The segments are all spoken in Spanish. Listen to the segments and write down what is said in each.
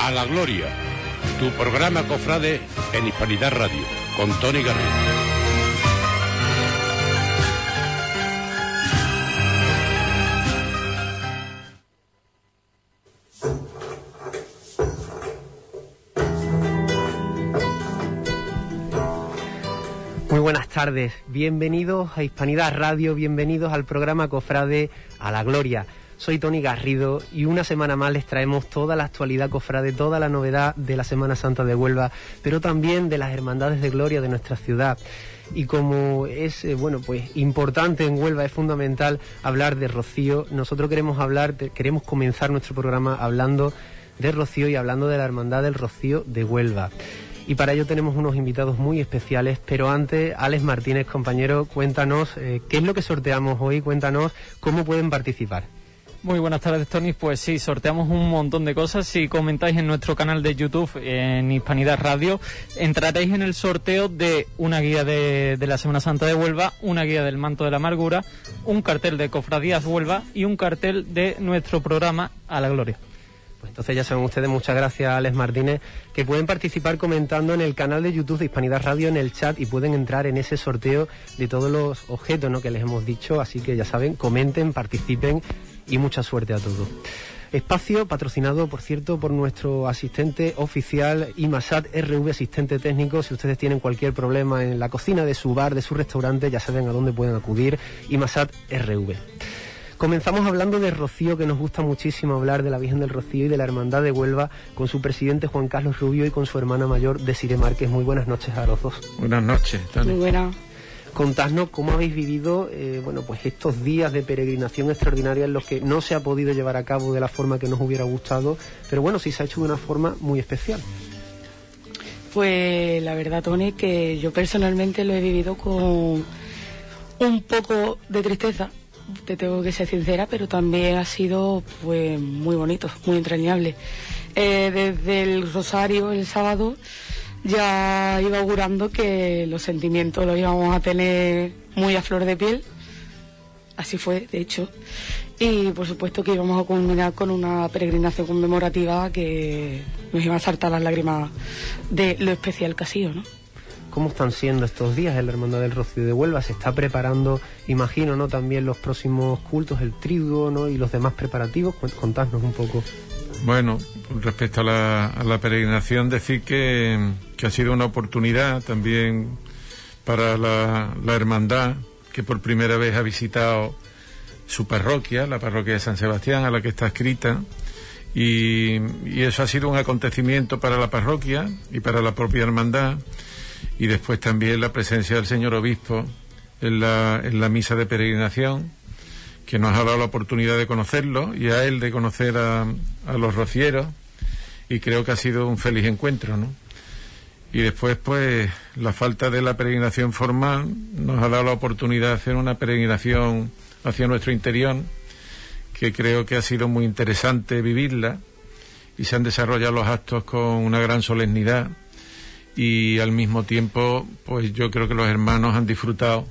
A la Gloria, tu programa cofrade en Hispanidad Radio, con Tony Garrido. Muy buenas tardes, bienvenidos a Hispanidad Radio, bienvenidos al programa Cofrade a la Gloria. Soy Tony Garrido y una semana más les traemos toda la actualidad cofrade, toda la novedad de la Semana Santa de Huelva, pero también de las hermandades de gloria de nuestra ciudad. Y como es eh, bueno pues importante en Huelva, es fundamental hablar de Rocío. Nosotros queremos hablar, queremos comenzar nuestro programa hablando de Rocío y hablando de la hermandad del Rocío de Huelva. Y para ello tenemos unos invitados muy especiales, pero antes, Alex Martínez, compañero, cuéntanos eh, qué es lo que sorteamos hoy, cuéntanos cómo pueden participar. Muy buenas tardes, Tony. Pues sí, sorteamos un montón de cosas. Si comentáis en nuestro canal de YouTube, en Hispanidad Radio, entraréis en el sorteo de una guía de, la Semana Santa de Huelva, una guía del Manto de la Amargura, un cartel de Cofradías Huelva y un cartel de nuestro programa A la Gloria. Pues entonces ya saben ustedes, muchas gracias Alex Martínez, que pueden participar comentando en el canal de YouTube de Hispanidad Radio en el chat y pueden entrar en ese sorteo de todos los objetos que les hemos dicho, así que ya saben, comenten, participen y mucha suerte a todos. Espacio patrocinado, por cierto, por nuestro asistente oficial IMASAT RV, asistente técnico. Si ustedes tienen cualquier problema en la cocina de su bar, de su restaurante, ya saben a dónde pueden acudir. IMASAT RV. Comenzamos hablando de Rocío, que nos gusta muchísimo hablar de la Virgen del Rocío y de la Hermandad de Huelva, con su presidente Juan Carlos Rubio y con su hermana mayor Desire Márquez. Muy buenas noches a los dos. Buenas noches, Tony. Muy buena. Contadnos cómo habéis vivido eh, bueno, pues estos días de peregrinación extraordinaria en los que no se ha podido llevar a cabo de la forma que nos hubiera gustado, pero bueno, sí se ha hecho de una forma muy especial. Pues la verdad, Tony, que yo personalmente lo he vivido con un poco de tristeza, te tengo que ser sincera, pero también ha sido pues muy bonito, muy entrañable. Eh, desde el Rosario el sábado ya iba augurando que los sentimientos los íbamos a tener muy a flor de piel. Así fue, de hecho. Y por supuesto que íbamos a culminar con una peregrinación conmemorativa que nos iba a saltar las lágrimas de lo especial que ha sido, ¿no? ¿Cómo están siendo estos días en la Hermandad del Rocío de Huelva? Se está preparando, imagino, ¿no? También los próximos cultos, el triduo, ¿no? Y los demás preparativos. Contadnos un poco. Bueno, respecto a la, a la peregrinación, decir que, que ha sido una oportunidad también para la, hermandad, que por primera vez ha visitado su parroquia, la parroquia de San Sebastián, a la que está escrita, y, y eso ha sido un acontecimiento para la parroquia y para la propia hermandad, y después también la presencia del señor obispo en la, en la misa de peregrinación, que nos ha dado la oportunidad de conocerlo y a él de conocer a, a los rocieros. Y creo que ha sido un feliz encuentro, ¿no? Y después, pues, la falta de la peregrinación formal nos ha dado la oportunidad de hacer una peregrinación hacia nuestro interior, que creo que ha sido muy interesante vivirla y se han desarrollado los actos con una gran solemnidad y al mismo tiempo, pues yo creo que los hermanos han disfrutado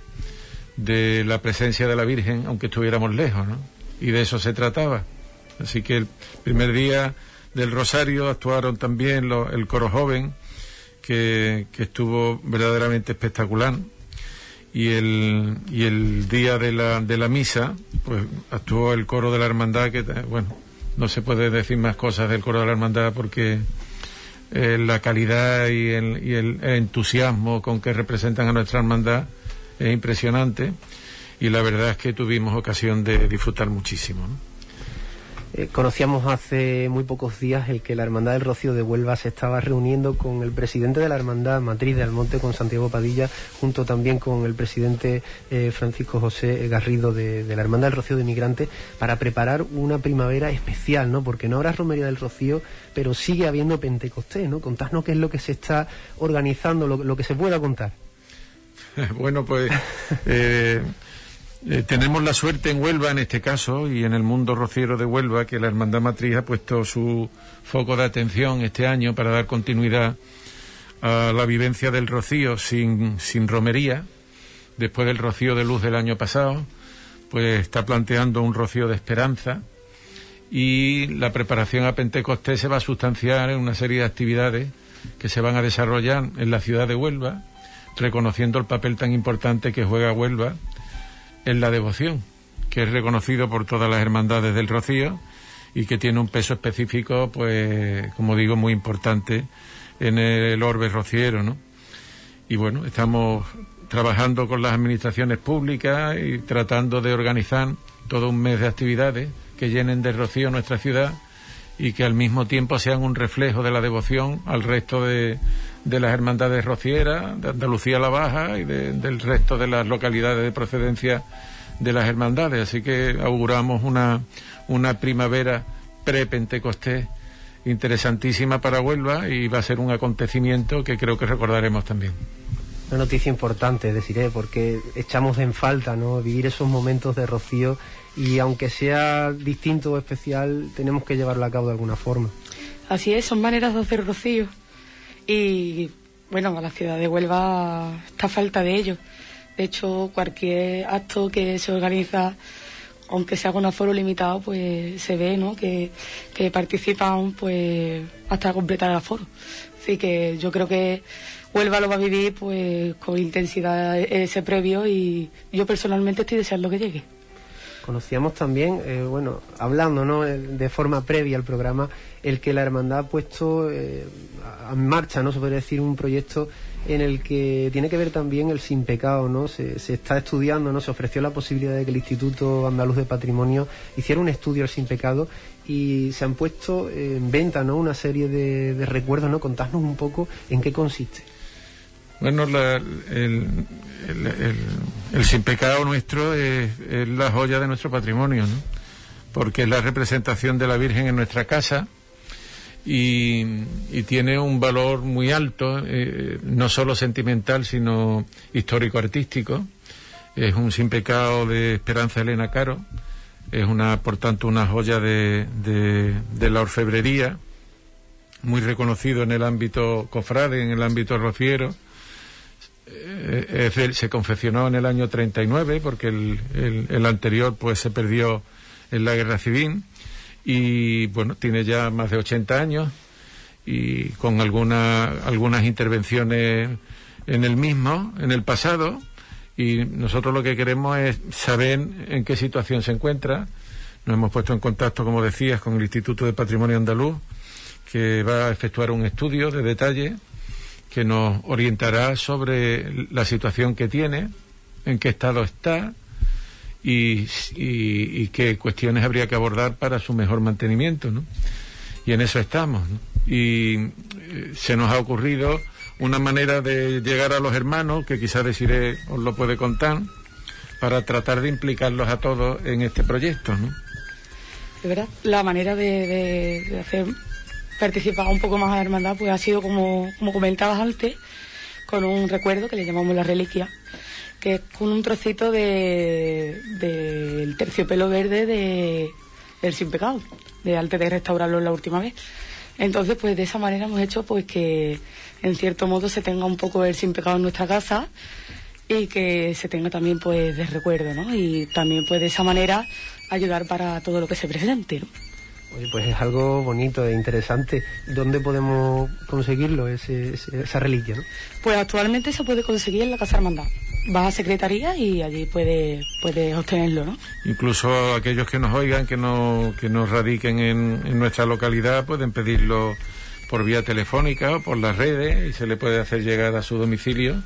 de la presencia de la Virgen, aunque estuviéramos lejos, ¿no? Y de eso se trataba. Así que el primer día del Rosario actuaron también el coro joven, que, estuvo verdaderamente espectacular. Y el, y el día de la, de la misa, pues actuó el coro de la hermandad, que, eh, bueno, no se puede decir más cosas del coro de la hermandad porque eh, la calidad y el, y el entusiasmo con que representan a nuestra hermandad es impresionante y la verdad es que tuvimos ocasión de disfrutar muchísimo. Eh, conocíamos hace muy pocos días el que la Hermandad del Rocío de Huelva se estaba reuniendo con el presidente de la Hermandad Matriz de Almonte, con Santiago Padilla, junto también con el presidente eh, Francisco José Garrido de, la Hermandad del Rocío de Migrante, para preparar una primavera especial, ¿no? Porque no habrá Romería del Rocío, pero sigue habiendo Pentecostés, ¿no? Contadnos qué es lo que se está organizando, lo, lo que se pueda contar. bueno, pues eh, eh, tenemos la suerte en Huelva, en este caso, y en el mundo rociero de Huelva, que la Hermandad Matriz ha puesto su foco de atención este año para dar continuidad a la vivencia del rocío sin, sin romería, después del rocío de luz del año pasado, pues está planteando un rocío de esperanza y la preparación a Pentecostés se va a sustanciar en una serie de actividades que se van a desarrollar en la ciudad de Huelva, reconociendo el papel tan importante que juega Huelva en la devoción, que es reconocido por todas las hermandades del Rocío y que tiene un peso específico, pues, como digo, muy importante en el orbe rociero, ¿no? Y bueno, estamos trabajando con las administraciones públicas y tratando de organizar todo un mes de actividades que llenen de rocío nuestra ciudad y que al mismo tiempo sean un reflejo de la devoción al resto de, de las hermandades rocieras, de Andalucía la Baja y del resto de las localidades de procedencia de las hermandades. Así que auguramos una, una primavera pre-Pentecostés interesantísima para Huelva y va a ser un acontecimiento que creo que recordaremos también. Una noticia importante, deciré, porque echamos en falta ¿no? vivir esos momentos de rocío y aunque sea distinto o especial, tenemos que llevarlo a cabo de alguna forma. Así es, son maneras de hacer rocío y bueno, a la ciudad de Huelva está falta de ello. De hecho, cualquier acto que se organiza, aunque sea con aforo limitado, pues se ve ¿no? que, que participan pues hasta completar el aforo. Así que yo creo que Huelva lo va a vivir pues con intensidad ese previo y yo personalmente estoy deseando que llegue. Conocíamos también, eh, bueno, hablando ¿no? De forma previa al programa, el que la hermandad ha puesto eh, en marcha, ¿no? Se podría decir un proyecto en el que tiene que ver también el sin pecado, ¿no? Se, está estudiando, ¿no? Se ofreció la posibilidad de que el Instituto Andaluz de Patrimonio hiciera un estudio al sin pecado y se han puesto en venta, ¿no? Una serie de, de recuerdos, ¿no? Contarnos un poco en qué consiste. Bueno, el, el, sin pecado nuestro es, la joya de nuestro patrimonio, ¿no? Porque es la representación de la Virgen en nuestra casa y, tiene un valor muy alto, eh, no solo sentimental, sino histórico-artístico. Es un sin pecado de Esperanza Elena Caro, es una, por tanto, una joya de, de la orfebrería, muy reconocido en el ámbito cofrade, en el ámbito rociero eh, se confeccionó en el año 39 porque el, el, anterior pues se perdió en la guerra civil. Y bueno tiene ya más de 80 años y con alguna, algunas intervenciones en el mismo en el pasado. Y nosotros lo que queremos es saber en qué situación se encuentra. Nos hemos puesto en contacto como decías con el Instituto de Patrimonio Andaluz que va a efectuar un estudio de detalle que nos orientará sobre la situación que tiene, en qué estado está y, qué cuestiones habría que abordar para su mejor mantenimiento. ¿no? Y en eso estamos. Y eh, se nos ha ocurrido una manera de llegar a los hermanos, que quizás deciré os lo puede contar, para tratar de implicarlos a todos en este proyecto. ¿no? De verdad, la manera de, de hacer participado un poco más a la hermandad, pues ha sido como, como comentabas antes, con un recuerdo que le llamamos la reliquia, que es con un trocito del de, terciopelo verde de, del sin pecado, de antes de restaurarlo la última vez. Entonces, pues de esa manera hemos hecho pues que en cierto modo se tenga un poco el sin pecado en nuestra casa y que se tenga también pues de recuerdo, ¿no? Y también pues de esa manera ayudar para todo lo que se presente. Pues es algo bonito e interesante. ¿Dónde podemos conseguirlo, esa reliquia? ¿no? Pues actualmente se puede conseguir en la Casa Hermandad. Vas a Secretaría y allí puedes puede obtenerlo, ¿no? Incluso aquellos que nos oigan, que, no, que nos radiquen en, nuestra localidad, pueden pedirlo por vía telefónica o por las redes y se le puede hacer llegar a su domicilio.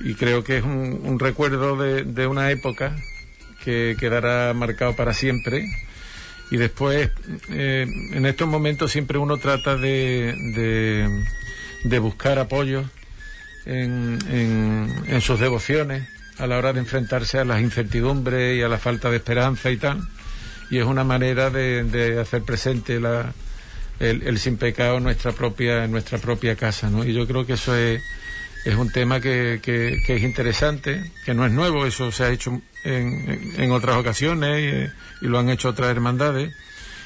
Y creo que es un, recuerdo de, de una época que quedará marcado para siempre y después, eh, en estos momentos siempre uno trata de, de, buscar apoyo en, en, sus devociones a la hora de enfrentarse a las incertidumbres y a la falta de esperanza y tal. Y es una manera de, de hacer presente la, el, sin pecado en nuestra propia, en nuestra propia casa, ¿no? Y yo creo que eso es, es un tema que, que, es interesante, que no es nuevo, eso se ha hecho en, en otras ocasiones y, lo han hecho otras hermandades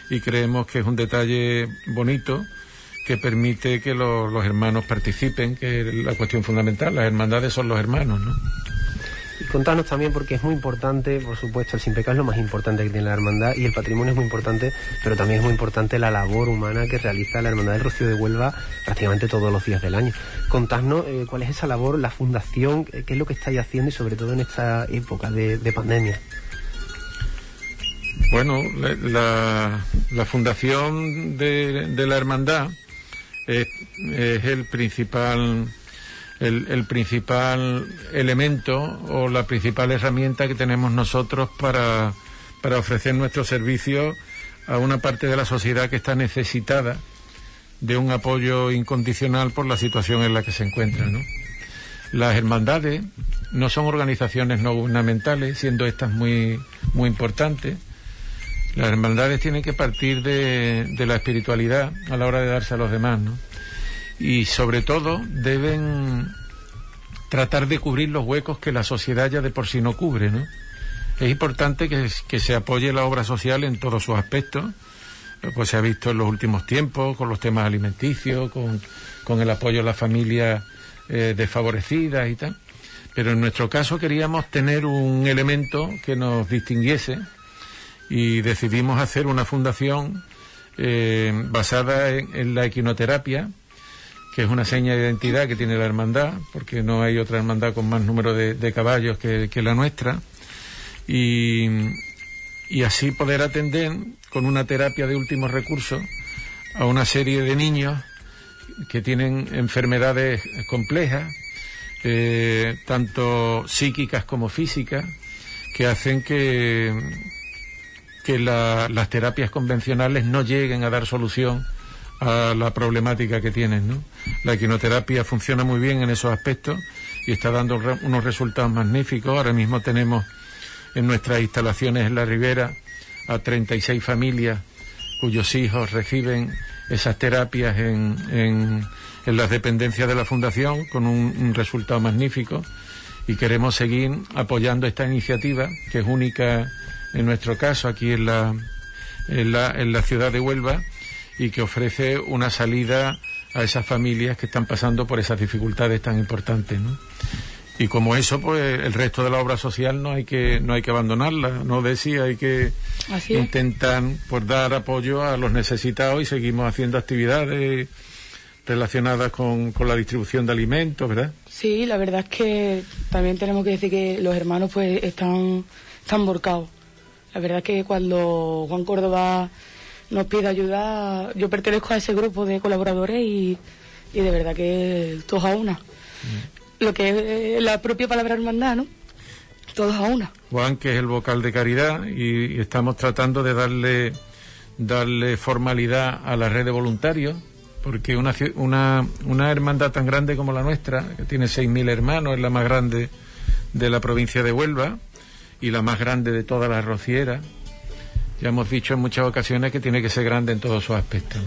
y creemos que es un detalle bonito que permite que los hermanos participen, que es la cuestión fundamental. Las hermandades son los hermanos, ¿no? Contanos también, porque es muy importante, por supuesto, el Sin Pecado es lo más importante que tiene la hermandad y el patrimonio es muy importante, pero también es muy importante la labor humana que realiza la Hermandad del Rocío de Huelva prácticamente todos los días del año. Contadnos eh, cuál es esa labor, la fundación, qué es lo que estáis haciendo y sobre todo en esta época de, pandemia. Bueno, la, fundación de, la hermandad es el principal el, principal elemento o la principal herramienta que tenemos nosotros para, para ofrecer nuestro servicio a una parte de la sociedad que está necesitada de un apoyo incondicional por la situación en la que se encuentra. ¿no? Las hermandades no son organizaciones no gubernamentales, siendo estas muy, muy importantes. Las hermandades tienen que partir de, de la espiritualidad a la hora de darse a los demás, ¿no? Y sobre todo deben tratar de cubrir los huecos que la sociedad ya de por sí no cubre, ¿no? Es importante que, se apoye la obra social en todos sus aspectos, pues se ha visto en los últimos tiempos con los temas alimenticios, con, el apoyo a las familias eh, desfavorecidas y tal. Pero en nuestro caso queríamos tener un elemento que nos distinguiese y decidimos hacer una fundación eh, basada en la equinoterapia, que es una seña de identidad que tiene la hermandad, porque no hay otra hermandad con más número de, caballos que, la nuestra, y, así poder atender con una terapia de último recurso a una serie de niños que tienen enfermedades complejas, eh, tanto psíquicas como físicas, que hacen que, que las terapias convencionales no lleguen a dar solución a la problemática que tienen. ¿no? La quinoterapia funciona muy bien en esos aspectos y está dando unos resultados magníficos. Ahora mismo tenemos en nuestras instalaciones en la Ribera a 36 familias cuyos hijos reciben esas terapias en, las dependencias de la Fundación con un, resultado magnífico y queremos seguir apoyando esta iniciativa que es única en nuestro caso aquí en la ciudad de Huelva y que ofrece una salida a esas familias que están pasando por esas dificultades tan importantes, ¿no? Y como eso, pues el resto de la obra social no hay que no hay que abandonarla, no decía, hay que intentar pues, dar apoyo a los necesitados y seguimos haciendo actividades relacionadas con, con, la distribución de alimentos, ¿verdad? Sí, la verdad es que también tenemos que decir que los hermanos pues están, están borcados. La verdad es que cuando Juan Córdoba nos pide ayuda. Yo pertenezco a ese grupo de colaboradores y, de verdad que todos a una. Lo que es eh, la propia palabra hermandad, ¿no? Todos a una. Juan, que es el vocal de caridad, y, estamos tratando de darle, darle formalidad a la red de voluntarios, porque una, una, una hermandad tan grande como la nuestra, que tiene 6.000 hermanos, es la más grande de la provincia de Huelva y la más grande de todas las rocieras, ya hemos dicho en muchas ocasiones que tiene que ser grande en todos sus aspectos.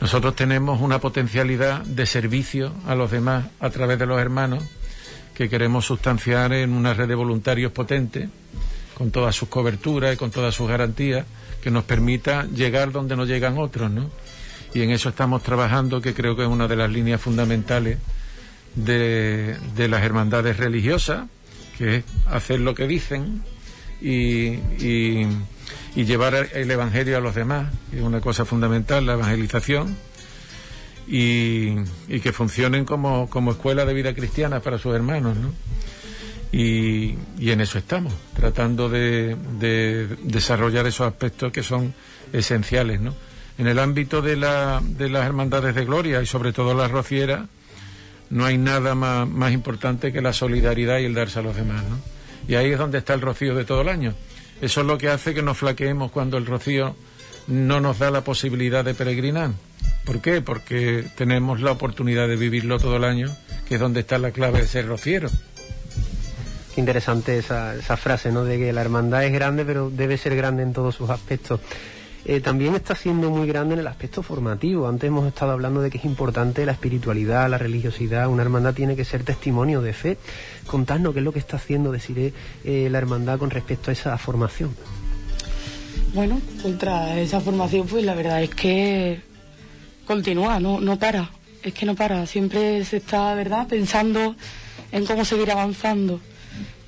Nosotros tenemos una potencialidad de servicio a los demás a través de los hermanos que queremos sustanciar en una red de voluntarios potente, con todas sus coberturas y con todas sus garantías, que nos permita llegar donde no llegan otros, ¿no? Y en eso estamos trabajando, que creo que es una de las líneas fundamentales de, las hermandades religiosas, que es hacer lo que dicen y llevar el Evangelio a los demás, es una cosa fundamental, la evangelización, y, que funcionen como, como, escuela de vida cristiana para sus hermanos, ¿no? Y, en eso estamos, tratando de, desarrollar esos aspectos que son esenciales, ¿no? En el ámbito de, la, de las hermandades de gloria y sobre todo las rocieras, no hay nada más, más importante que la solidaridad y el darse a los demás, ¿no? Y ahí es donde está el rocío de todo el año eso es lo que hace que nos flaqueemos cuando el rocío no nos da la posibilidad de peregrinar. ¿Por qué? Porque tenemos la oportunidad de vivirlo todo el año, que es donde está la clave de ser rociero. Qué interesante esa, esa frase, ¿no? De que la hermandad es grande, pero debe ser grande en todos sus aspectos. Eh, también está siendo muy grande en el aspecto formativo. Antes hemos estado hablando de que es importante la espiritualidad, la religiosidad. Una hermandad tiene que ser testimonio de fe. Contadnos qué es lo que está haciendo, deciré, eh, la hermandad con respecto a esa formación. Bueno, contra esa formación, pues la verdad es que continúa, no, no para. Es que no para. Siempre se está, ¿verdad?, pensando en cómo seguir avanzando.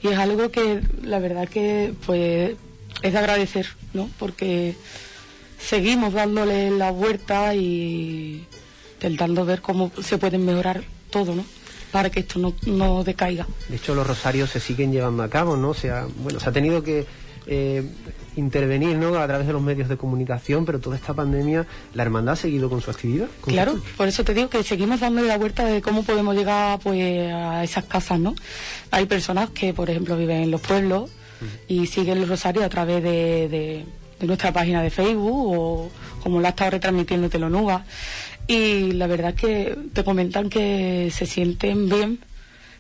Y es algo que la verdad que pues es de agradecer, ¿no? Porque seguimos dándole la vuelta y intentando ver cómo se pueden mejorar todo, ¿no? Para que esto no, no decaiga. De hecho, los rosarios se siguen llevando a cabo, ¿no? O sea, bueno, se ha tenido que eh, intervenir ¿no? a través de los medios de comunicación, pero toda esta pandemia, ¿la hermandad ha seguido con su actividad? ¿Con Claro, por eso te digo que seguimos dándole la vuelta de cómo podemos llegar pues a esas casas, ¿no? Hay personas que, por ejemplo, viven en los pueblos y siguen los rosarios a través de, de- de nuestra página de Facebook o como la ha estado retransmitiendo Telonuba. Y la verdad es que te comentan que se sienten bien,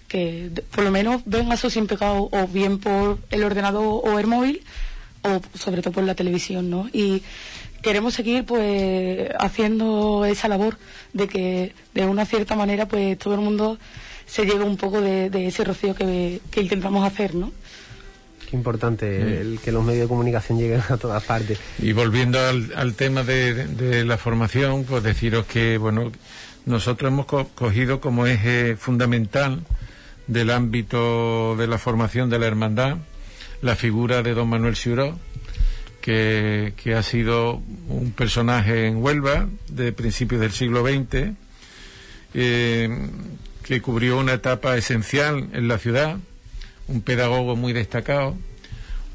que por lo menos ven a su sin pecado o bien por el ordenador o el móvil o sobre todo por la televisión, ¿no? Y queremos seguir pues haciendo esa labor de que de una cierta manera pues todo el mundo se lleve un poco de, ese rocío que intentamos hacer, ¿no? Qué importante el que los medios de comunicación lleguen a todas partes. Y volviendo al, al tema de, de la formación, pues deciros que, bueno, nosotros hemos co- cogido como eje fundamental del ámbito de la formación de la hermandad la figura de don Manuel Ciuró, que, que ha sido un personaje en Huelva de principios del siglo XX, eh, que cubrió una etapa esencial en la ciudad, un pedagogo muy destacado,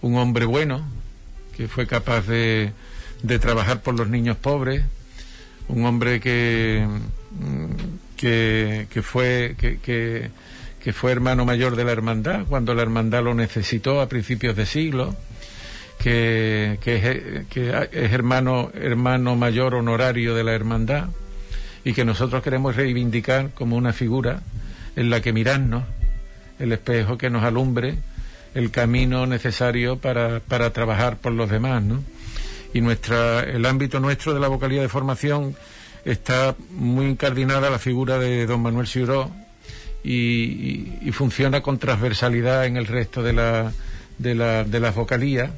un hombre bueno, que fue capaz de, de trabajar por los niños pobres, un hombre que, mm, que, que fue, que, que, fue hermano mayor de la hermandad cuando la hermandad lo necesitó a principios de siglo, que, que, es, que es hermano, hermano mayor honorario de la hermandad y que nosotros queremos reivindicar como una figura en la que mirarnos, el espejo que nos alumbre el camino necesario para, para trabajar por los demás, ¿no? Y nuestra, el ámbito nuestro de la vocalía de formación está muy incardinada la figura de don Manuel Ciuró y, funciona con transversalidad en el resto de, la, de, la, de las vocalías,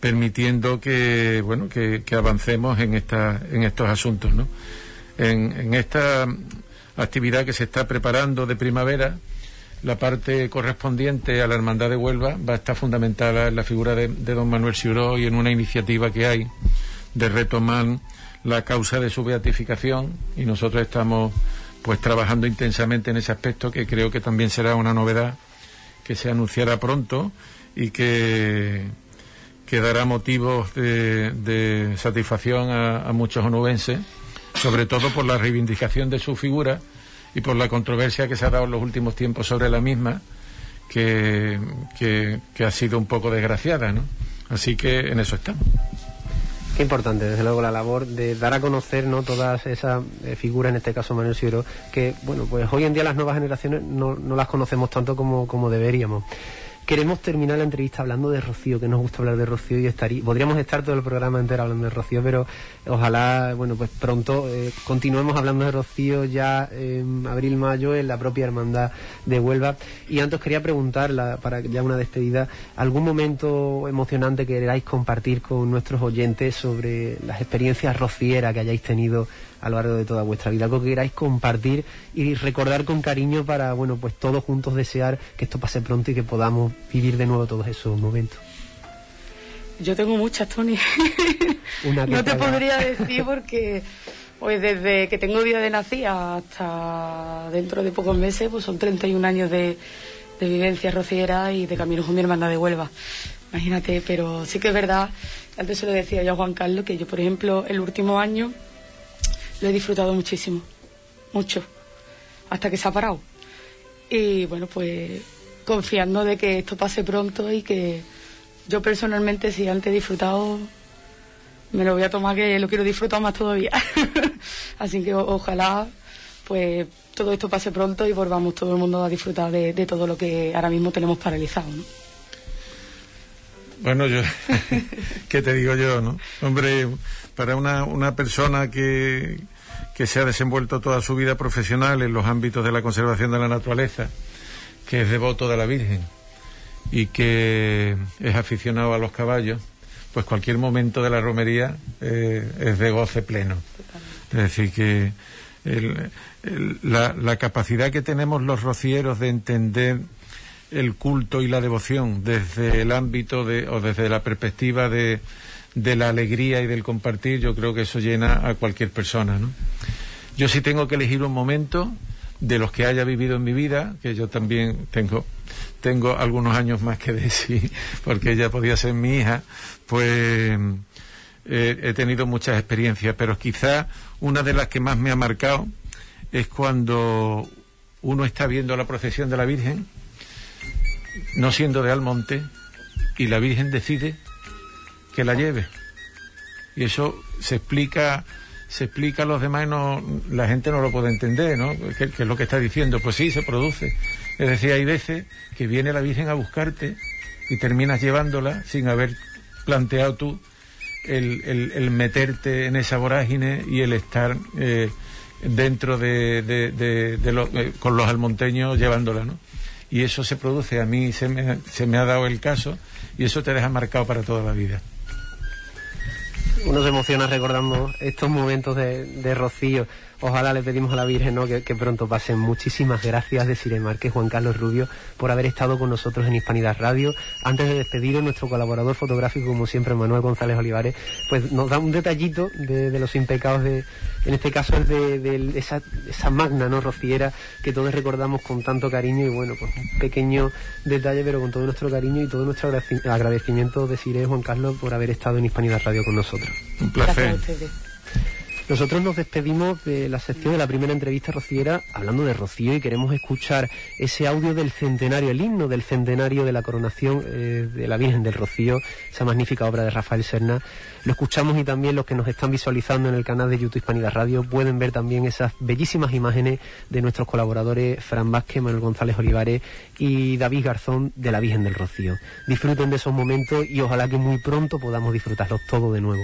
permitiendo que, bueno, que, que avancemos en, esta, en estos asuntos, ¿no? En esta actividad que se está preparando de primavera, la parte correspondiente a la Hermandad de Huelva va a estar fundamentada en la figura de, de don Manuel Ciuró y en una iniciativa que hay de retomar la causa de su beatificación. Y nosotros estamos pues trabajando intensamente en ese aspecto que creo que también será una novedad que se anunciará pronto y que, que dará motivos de, satisfacción a, a muchos onubenses, sobre todo por la reivindicación de su figura y por la controversia que se ha dado en los últimos tiempos sobre la misma, que, que, ha sido un poco desgraciada, ¿no? Así que en eso estamos. Qué importante, desde luego, la labor de dar a conocer no todas esas eh, figuras, en este caso Manuel Ciuro, que, bueno, pues hoy en día las nuevas generaciones no, no las conocemos tanto como, como deberíamos. Queremos terminar la entrevista hablando de Rocío, que nos gusta hablar de Rocío y estarí- podríamos estar todo el programa entero hablando de Rocío, pero ojalá, bueno, pues pronto eh, continuemos hablando de Rocío ya en abril, mayo en la propia hermandad de Huelva. Y antes quería preguntar, la- para ya una despedida, algún momento emocionante que queráis compartir con nuestros oyentes sobre las experiencias rocieras que hayáis tenido a lo largo de toda vuestra vida, algo que queráis compartir y recordar con cariño para, bueno, pues todos juntos desear que esto pase pronto y que podamos vivir de nuevo todos esos momentos. Yo tengo muchas, Tony. Una no te podría decir porque pues desde que tengo día de nacida hasta dentro de pocos meses, pues son 31 años de, de vivencia rociera y de camino con mi hermandad de Huelva. Imagínate, pero sí que es verdad, antes se lo decía yo a Juan Carlos, que yo, por ejemplo, el último año lo he disfrutado muchísimo, mucho, hasta que se ha parado. Y bueno, pues confiando de que esto pase pronto y que yo personalmente, si antes he disfrutado, me lo voy a tomar que lo quiero disfrutar más todavía. Así que ojalá pues todo esto pase pronto y volvamos todo el mundo a disfrutar de, todo lo que ahora mismo tenemos paralizado. Bueno, yo, ¿qué te digo yo, no? Hombre, para una, una persona que, que se ha desenvuelto toda su vida profesional en los ámbitos de la conservación de la naturaleza, que es devoto de la Virgen y que es aficionado a los caballos, pues cualquier momento de la romería eh, es de goce pleno. Es decir, que el- el- la, la capacidad que tenemos los rocieros de entender el culto y la devoción desde el ámbito de, o desde la perspectiva de, de la alegría y del compartir, yo creo que eso llena a cualquier persona, ¿no? Yo sí tengo que elegir un momento de los que haya vivido en mi vida, que yo también tengo, tengo algunos años más que decir, porque ella podía ser mi hija, pues eh, he tenido muchas experiencias, pero quizá una de las que más me ha marcado es cuando uno está viendo la procesión de la Virgen, no siendo de Almonte, y la Virgen decide que la lleve. Y eso se explica se explica a los demás y no, la gente no lo puede entender, ¿no? ¿Qué, es lo que está diciendo? Pues sí, se produce. Es decir, hay veces que viene la Virgen a buscarte y terminas llevándola sin haber planteado tú el, meterte en esa vorágine y el estar eh, dentro de, de, eh, con los almonteños llevándola, ¿no? Y eso se produce, a mí se me, se me ha dado el caso y eso te deja marcado para toda la vida uno se emociona recordando estos momentos de, Rocío. Ojalá le pedimos a la Virgen ¿no? que, pronto pasen. Muchísimas gracias de Sire Márquez, Juan Carlos Rubio, por haber estado con nosotros en Hispanidad Radio. Antes de despedir, nuestro colaborador fotográfico, como siempre, Manuel González Olivares, pues nos da un detallito de, los impecados de, en este caso es de, esa, esa, magna, ¿no? Rociera que todos recordamos con tanto cariño y bueno, pues un pequeño detalle, pero con todo nuestro cariño y todo nuestro agradecimiento de Sire Juan Carlos por haber estado en Hispanidad Radio con nosotros. Un placer. Nosotros nos despedimos de la sección de la primera entrevista rociera hablando de Rocío y queremos escuchar ese audio del centenario, el himno del centenario de la coronación eh, de la Virgen del Rocío, esa magnífica obra de Rafael Serna. Lo escuchamos y también los que nos están visualizando en el canal de YouTube Hispanidad Radio pueden ver también esas bellísimas imágenes de nuestros colaboradores Fran Vázquez, Manuel González Olivares y David Garzón de la Virgen del Rocío. Disfruten de esos momentos y ojalá que muy pronto podamos disfrutarlos todos de nuevo.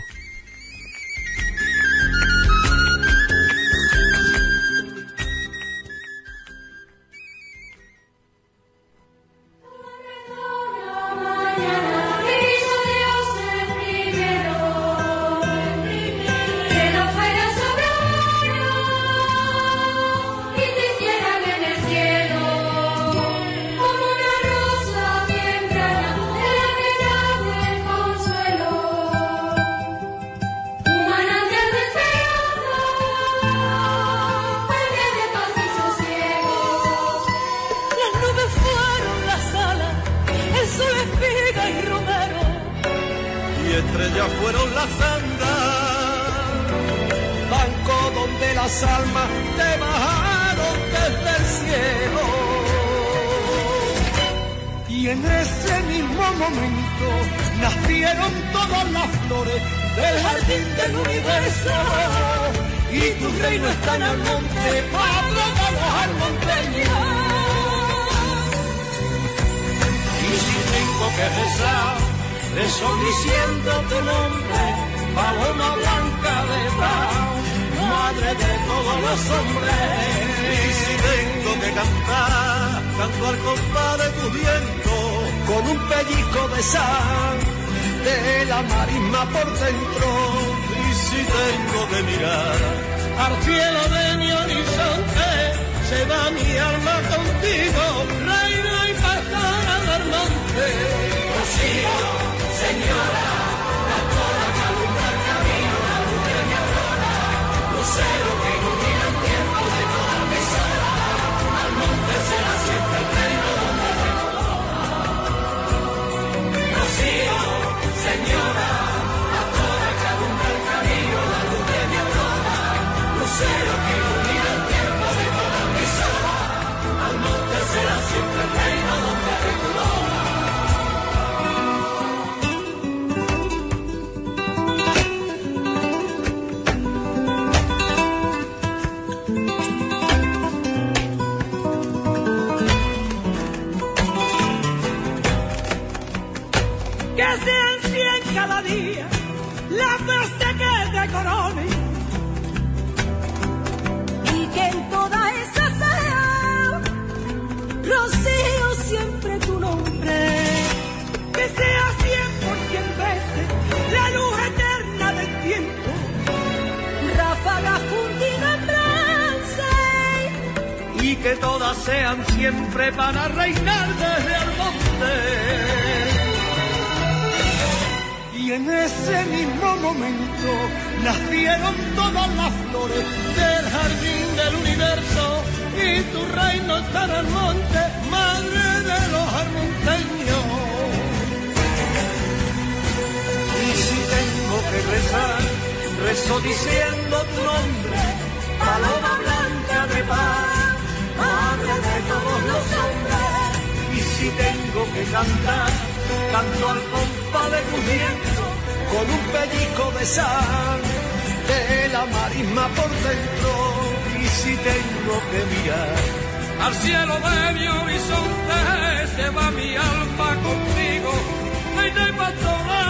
estrellas fueron las andas, banco donde las almas te bajaron desde el cielo. Y en ese mismo momento nacieron todas las flores del jardín del universo. Y tu reino está en el monte, Pablo de los. Y si tengo que rezar Desobedeciendo tu nombre, paloma blanca de paz, madre de todos los hombres. Y si tengo que cantar, canto al compás de tu viento, con un pellizco de sal, de la marisma por dentro. Y si tengo que mirar al cielo de mi horizonte, se va mi alma contigo, reina y pastora del monte. Rocío señora, la cola que alumbra el camino, la mujer de aurora, lucero que ilumina el tiempo de toda mi sala, al monte será siempre el reino donde recorra. Rocío, señora, la cola que alumbra el camino, la mujer de aurora, lucero que ilumina el tiempo de toda mi sala, al monte será siempre el reino donde recorra. bien cada día la veces que te corone y que en toda esa sala rocío siempre tu nombre. Que sea cien por cien veces la luz eterna del tiempo. Ráfaga fundida en y que todas sean siempre para reinar desde el monte. Y en ese mismo momento nacieron todas las flores del jardín del universo y tu reino está en el monte, madre de los armonteños. Y si tengo que rezar, rezo diciendo tu nombre, paloma blanca de paz, madre de todos los hombres. Y si tengo que cantar, canto al de tu viento, con un pellizco de sal, de la marisma por dentro. Y si tengo que mirar al cielo de mi horizonte, se va mi alma contigo, ay de pastoral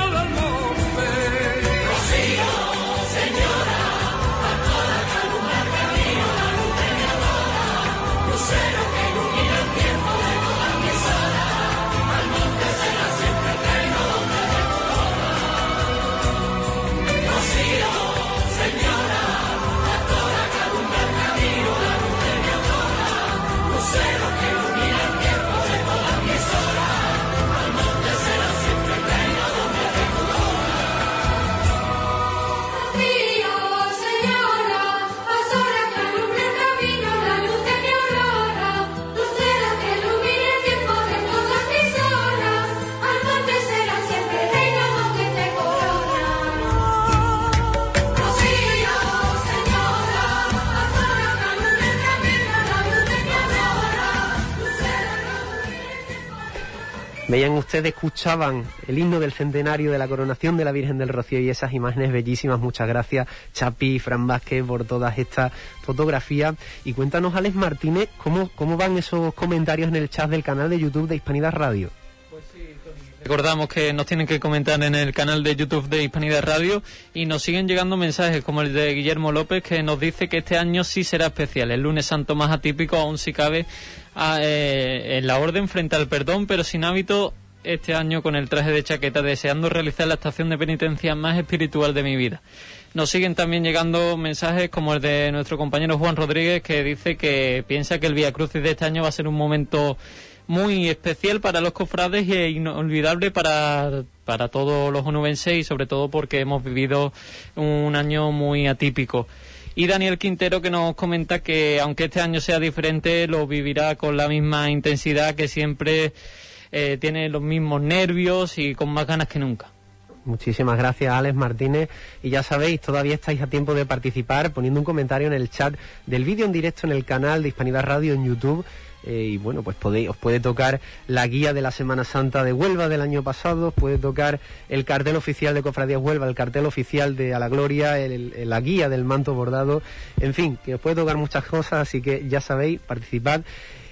Veían ustedes, escuchaban el himno del centenario de la coronación de la Virgen del Rocío y esas imágenes bellísimas. Muchas gracias, Chapi, Fran Vázquez, por todas estas fotografías. Y cuéntanos, Alex Martínez, cómo, cómo van esos comentarios en el chat del canal de YouTube de Hispanidad Radio. Recordamos que nos tienen que comentar en el canal de YouTube de Hispanidad Radio y nos siguen llegando mensajes como el de Guillermo López que nos dice que este año sí será especial, el lunes santo más atípico, aún si cabe, eh, en la orden frente al perdón, pero sin hábito este año con el traje de chaqueta, deseando realizar la estación de penitencia más espiritual de mi vida. Nos siguen también llegando mensajes como el de nuestro compañero Juan Rodríguez que dice que piensa que el Via Crucis de este año va a ser un momento muy especial para los cofrades e inolvidable para, para todos los onubenses y sobre todo porque hemos vivido un año muy atípico. Y Daniel Quintero que nos comenta que aunque este año sea diferente, lo vivirá con la misma intensidad que siempre eh, tiene los mismos nervios y con más ganas que nunca. Muchísimas gracias, Alex Martínez. Y ya sabéis, todavía estáis a tiempo de participar poniendo un comentario en el chat del vídeo en directo en el canal de Hispanidad Radio en YouTube. Eh, y bueno, pues podéis, os puede tocar la guía de la Semana Santa de Huelva del año pasado, os puede tocar el cartel oficial de Cofradías Huelva, el cartel oficial de A la Gloria, el- la guía del manto bordado, en fin, que os puede tocar muchas cosas, así que ya sabéis, participad.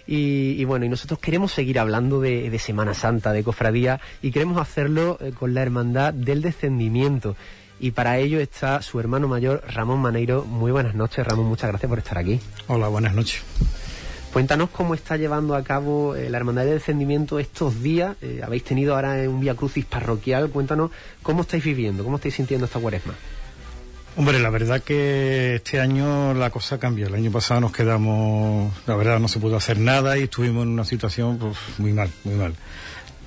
Y, y bueno, y nosotros queremos seguir hablando de, de Semana Santa, de cofradía, y queremos hacerlo eh, con la hermandad del descendimiento. Y para ello está su hermano mayor, Ramón Maneiro. Muy buenas noches, Ramón, muchas gracias por estar aquí. Hola, buenas noches. Cuéntanos cómo está llevando a cabo eh, la Hermandad del Descendimiento estos días. Eh, habéis tenido ahora un Vía Crucis parroquial. Cuéntanos cómo estáis viviendo, cómo estáis sintiendo esta cuaresma. Hombre, la verdad que este año la cosa cambió. El año pasado nos quedamos, la verdad no se pudo hacer nada y estuvimos en una situación pues, muy mal, muy mal.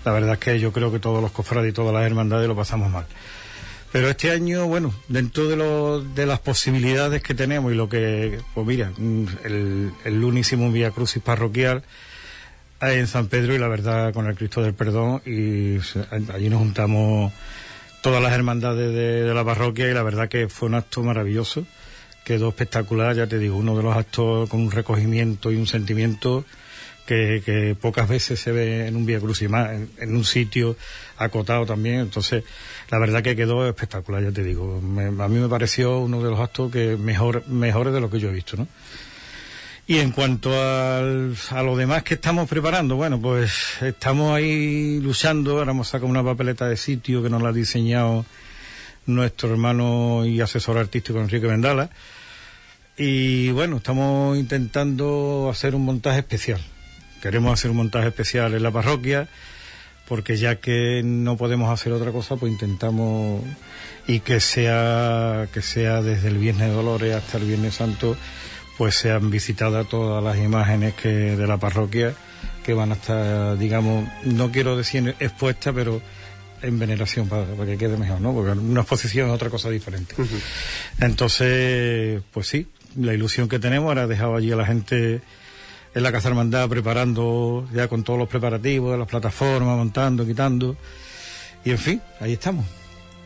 La verdad es que yo creo que todos los cofrades y todas las hermandades lo pasamos mal. Pero este año, bueno, dentro de, lo- de las posibilidades que tenemos y lo que, pues mira, mm, el, el lunes hicimos un Vía Crucis parroquial en San Pedro y la verdad con el Cristo del Perdón y allí nos juntamos todas las hermandades de, la parroquia y la verdad que fue un acto maravilloso, quedó espectacular, ya te digo, uno de los actos con un recogimiento y un sentimiento que, pocas veces se ve en un Vía Cruz y más, en un sitio acotado también, entonces la verdad que quedó espectacular, ya te digo, Me- a mí me pareció uno de los actos que mejor, mejores de lo que yo he visto, ¿no? Y en cuanto al, a lo demás que estamos preparando, bueno, pues estamos ahí luchando, ahora hemos sacado una papeleta de sitio que nos la ha diseñado nuestro hermano y asesor artístico Enrique Vendala. Y bueno, estamos intentando hacer un montaje especial. Queremos hacer un montaje especial en la parroquia, porque ya que no podemos hacer otra cosa, pues intentamos y que sea que sea desde el Viernes de Dolores hasta el Viernes Santo, pues sean visitadas todas las imágenes que de la parroquia que van a estar, digamos, no quiero decir expuestas, pero en veneración para, para que quede mejor, ¿no? Porque una exposición es otra cosa diferente. Entonces, pues sí, la ilusión que tenemos, ahora he dejado allí a la gente en la Casa Hermandad preparando, ya con todos los preparativos las plataformas, montando, quitando, y en fin, ahí estamos.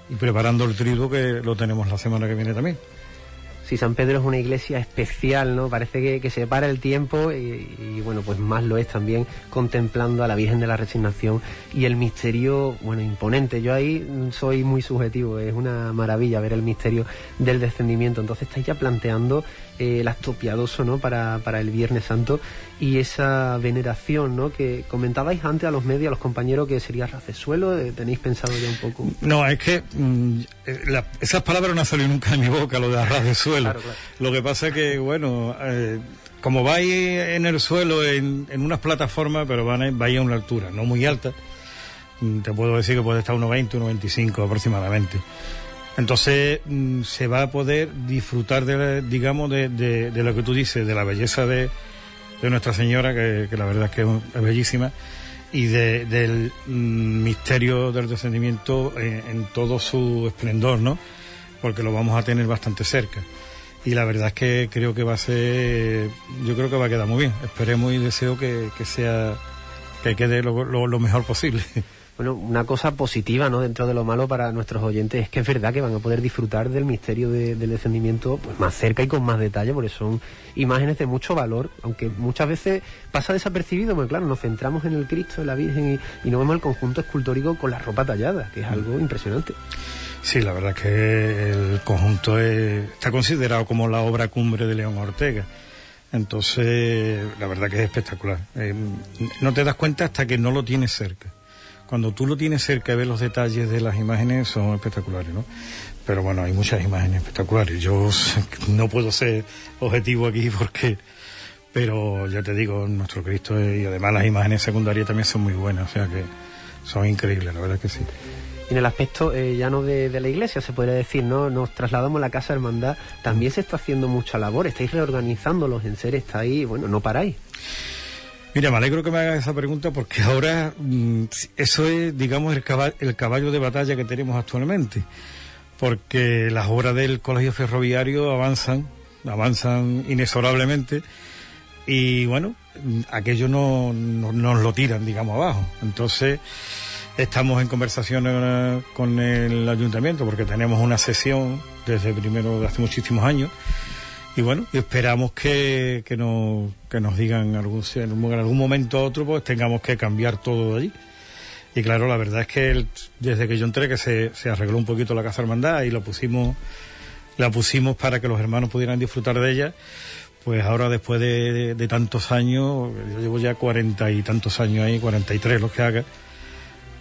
Y preparando el triduo que lo tenemos la semana que viene también. Sí, San Pedro es una iglesia especial, ¿no? Parece que, que se para el tiempo y, y, bueno, pues más lo es también contemplando a la Virgen de la Resignación y el misterio, bueno, imponente. Yo ahí soy muy subjetivo, es una maravilla ver el misterio del descendimiento. Entonces estáis ya planteando eh, el acto piadoso, ¿no? Para, para el Viernes Santo y esa veneración, ¿no? Que comentabais antes a los medios, a los compañeros, que sería racesuelo. eh, ¿Tenéis pensado ya un poco? No, es que mm, eh, la- esas palabras no han salido nunca de mi boca, lo de arras de suelo. Claro, claro. Lo que pasa es que, bueno, eh, como vais en el suelo, en, en unas plataformas, pero van a, vais a una altura no muy alta, mm, te puedo decir que puede estar unos 20, unos 25 aproximadamente. Entonces mm, se va a poder disfrutar, de, digamos, de, lo que tú dices, de la belleza de, Nuestra Señora, que, la verdad es que es bellísima, y de- del mm, misterio del descendimiento en, todo su esplendor, ¿no? Porque lo vamos a tener bastante cerca. Y la verdad es que creo que va a ser, yo creo que va a quedar muy bien. Esperemos y deseo que, sea, que quede lo mejor posible. Bueno, una cosa positiva, ¿no? Dentro de lo malo para nuestros oyentes es que es verdad que van a poder disfrutar del misterio de- del descendimiento pues más cerca y con más detalle, porque son imágenes de mucho valor, aunque muchas veces pasa desapercibido, porque claro, nos centramos en el Cristo, en la Virgen y, y no vemos el conjunto escultórico con la ropa tallada, que es algo impresionante. Sí, la verdad es que el conjunto es- está considerado como la obra cumbre de León Ortega. Entonces, la verdad que es espectacular. Eh, no te das cuenta hasta que no lo tienes cerca. Cuando tú lo tienes cerca y ves los detalles de las imágenes son espectaculares, ¿no? Pero bueno, hay muchas imágenes espectaculares. Yo no puedo ser objetivo aquí porque, pero ya te digo, nuestro Cristo y además las imágenes secundarias también son muy buenas, o sea que son increíbles, la verdad que sí. Y en el aspecto eh, ya no de, la iglesia, se podría decir, ¿no? Nos trasladamos a la Casa Hermandad, también se está haciendo mucha labor, estáis reorganizando los enseres, estáis, bueno, no paráis. Mira, me alegro que me hagas esa pregunta porque ahora mm, eso es, digamos, el caballo, el caballo de batalla que tenemos actualmente. Porque las obras del colegio ferroviario avanzan, avanzan inexorablemente y bueno, aquello no, no- nos lo tiran, digamos, abajo. Entonces, estamos en conversaciones con el ayuntamiento porque tenemos una sesión desde primero de hace muchísimos años y bueno, y esperamos que, que, nos, que nos digan algún, en algún- en algún momento u otro, pues tengamos que cambiar todo de allí. Y claro, la verdad es que el- desde que yo entré que se, se arregló un poquito la Casa Hermandad y lo pusimos, la pusimos para que los hermanos pudieran disfrutar de ella, pues ahora después de, tantos años, yo llevo ya cuarenta y tantos años ahí, cuarenta y tres los que haga,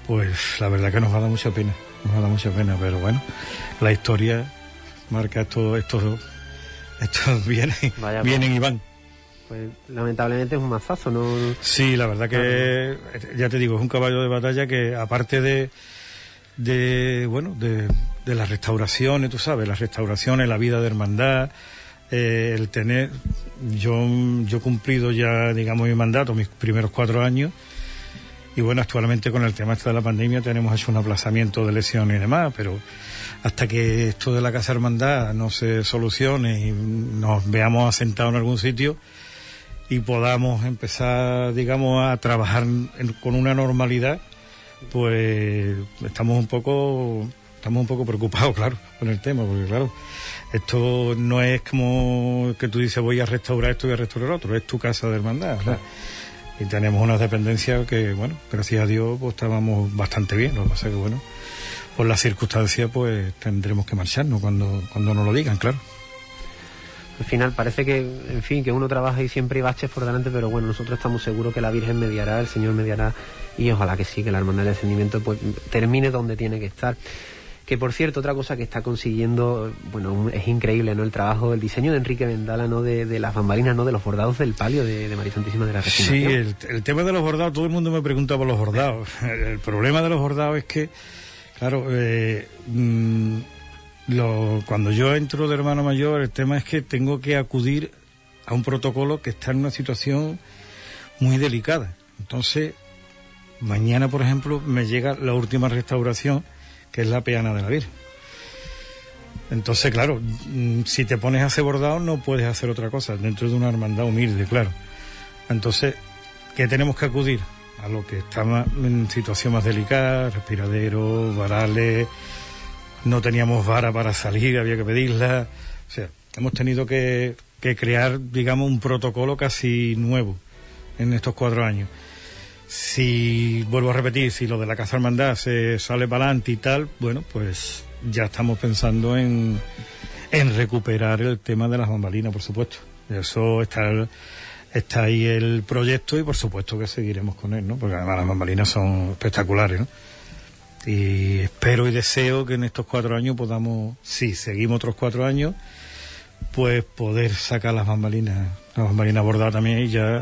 pues la verdad que nos va a dar mucha pena, nos va a dar mucha pena, pero bueno, la historia marca esto, estos, estos vienen, Vaya, vienen y van. Pues lamentablemente es un mazazo, ¿no? Sí, la verdad que, ya te digo, es un caballo de batalla que aparte de, de bueno, de, de las restauraciones, tú sabes, las restauraciones, la vida de hermandad, eh, el tener, yo, yo he cumplido ya, digamos, mi mandato, mis primeros cuatro años, y bueno, actualmente con el tema este de la pandemia tenemos hecho un aplazamiento de lesiones y demás, pero hasta que esto de la Casa Hermandad no se solucione y nos veamos asentados en algún sitio, y podamos empezar, digamos, a trabajar en- con una normalidad, pues estamos un poco, estamos un poco preocupados, claro, con el tema, porque claro, esto no es como que tú dices voy a restaurar esto y a restaurar otro, es tu casa de hermandad. Y tenemos unas dependencias que, bueno, gracias a Dios, pues estábamos bastante bien, lo que pasa es que, bueno, por las circunstancias, pues tendremos que marcharnos cuando, cuando nos lo digan, claro. Al final parece que, en fin, que uno trabaja y siempre hay baches por delante, pero bueno, nosotros estamos seguros que la Virgen mediará, el Señor mediará y ojalá que sí, que la Hermandad del Descendimiento pues termine donde tiene que estar. Que por cierto, otra cosa que está consiguiendo, bueno, es increíble, ¿no? El trabajo, el diseño de Enrique Vendala, ¿no? De, de las bambalinas, ¿no? De los bordados del palio de, de María Santísima de la Sí, Resignación. el, el tema de los bordados, todo el mundo me pregunta por los bordados. El problema de los bordados es que, claro, eh, mm, lo- cuando yo entro de hermano mayor, el tema es que tengo que acudir a un protocolo que está en una situación muy delicada. Entonces, mañana, por ejemplo, me llega la última restauración, que es la peana de la Virgen. Entonces, claro, mm, si te pones a hacer bordado no puedes hacer otra cosa dentro de una hermandad humilde, claro. Entonces, ¿qué tenemos que acudir? A lo que está en situación más delicada, respiradero, varales, no teníamos vara para salir, había que pedirla. O sea, hemos tenido que, que crear, digamos, un protocolo casi nuevo en estos cuatro años. Si, vuelvo a repetir, si lo de la Casa Hermandad se sale para adelante y tal, bueno, pues ya estamos pensando en, en recuperar el tema de las bambalinas, por supuesto. Eso está, está ahí el proyecto y por supuesto que seguiremos con él, ¿no? Porque además las bambalinas son espectaculares, ¿no? Y espero y deseo que en estos cuatro años podamos, si seguimos otros cuatro años, pues poder sacar las bambalinas, las bambalinas bordadas también y ya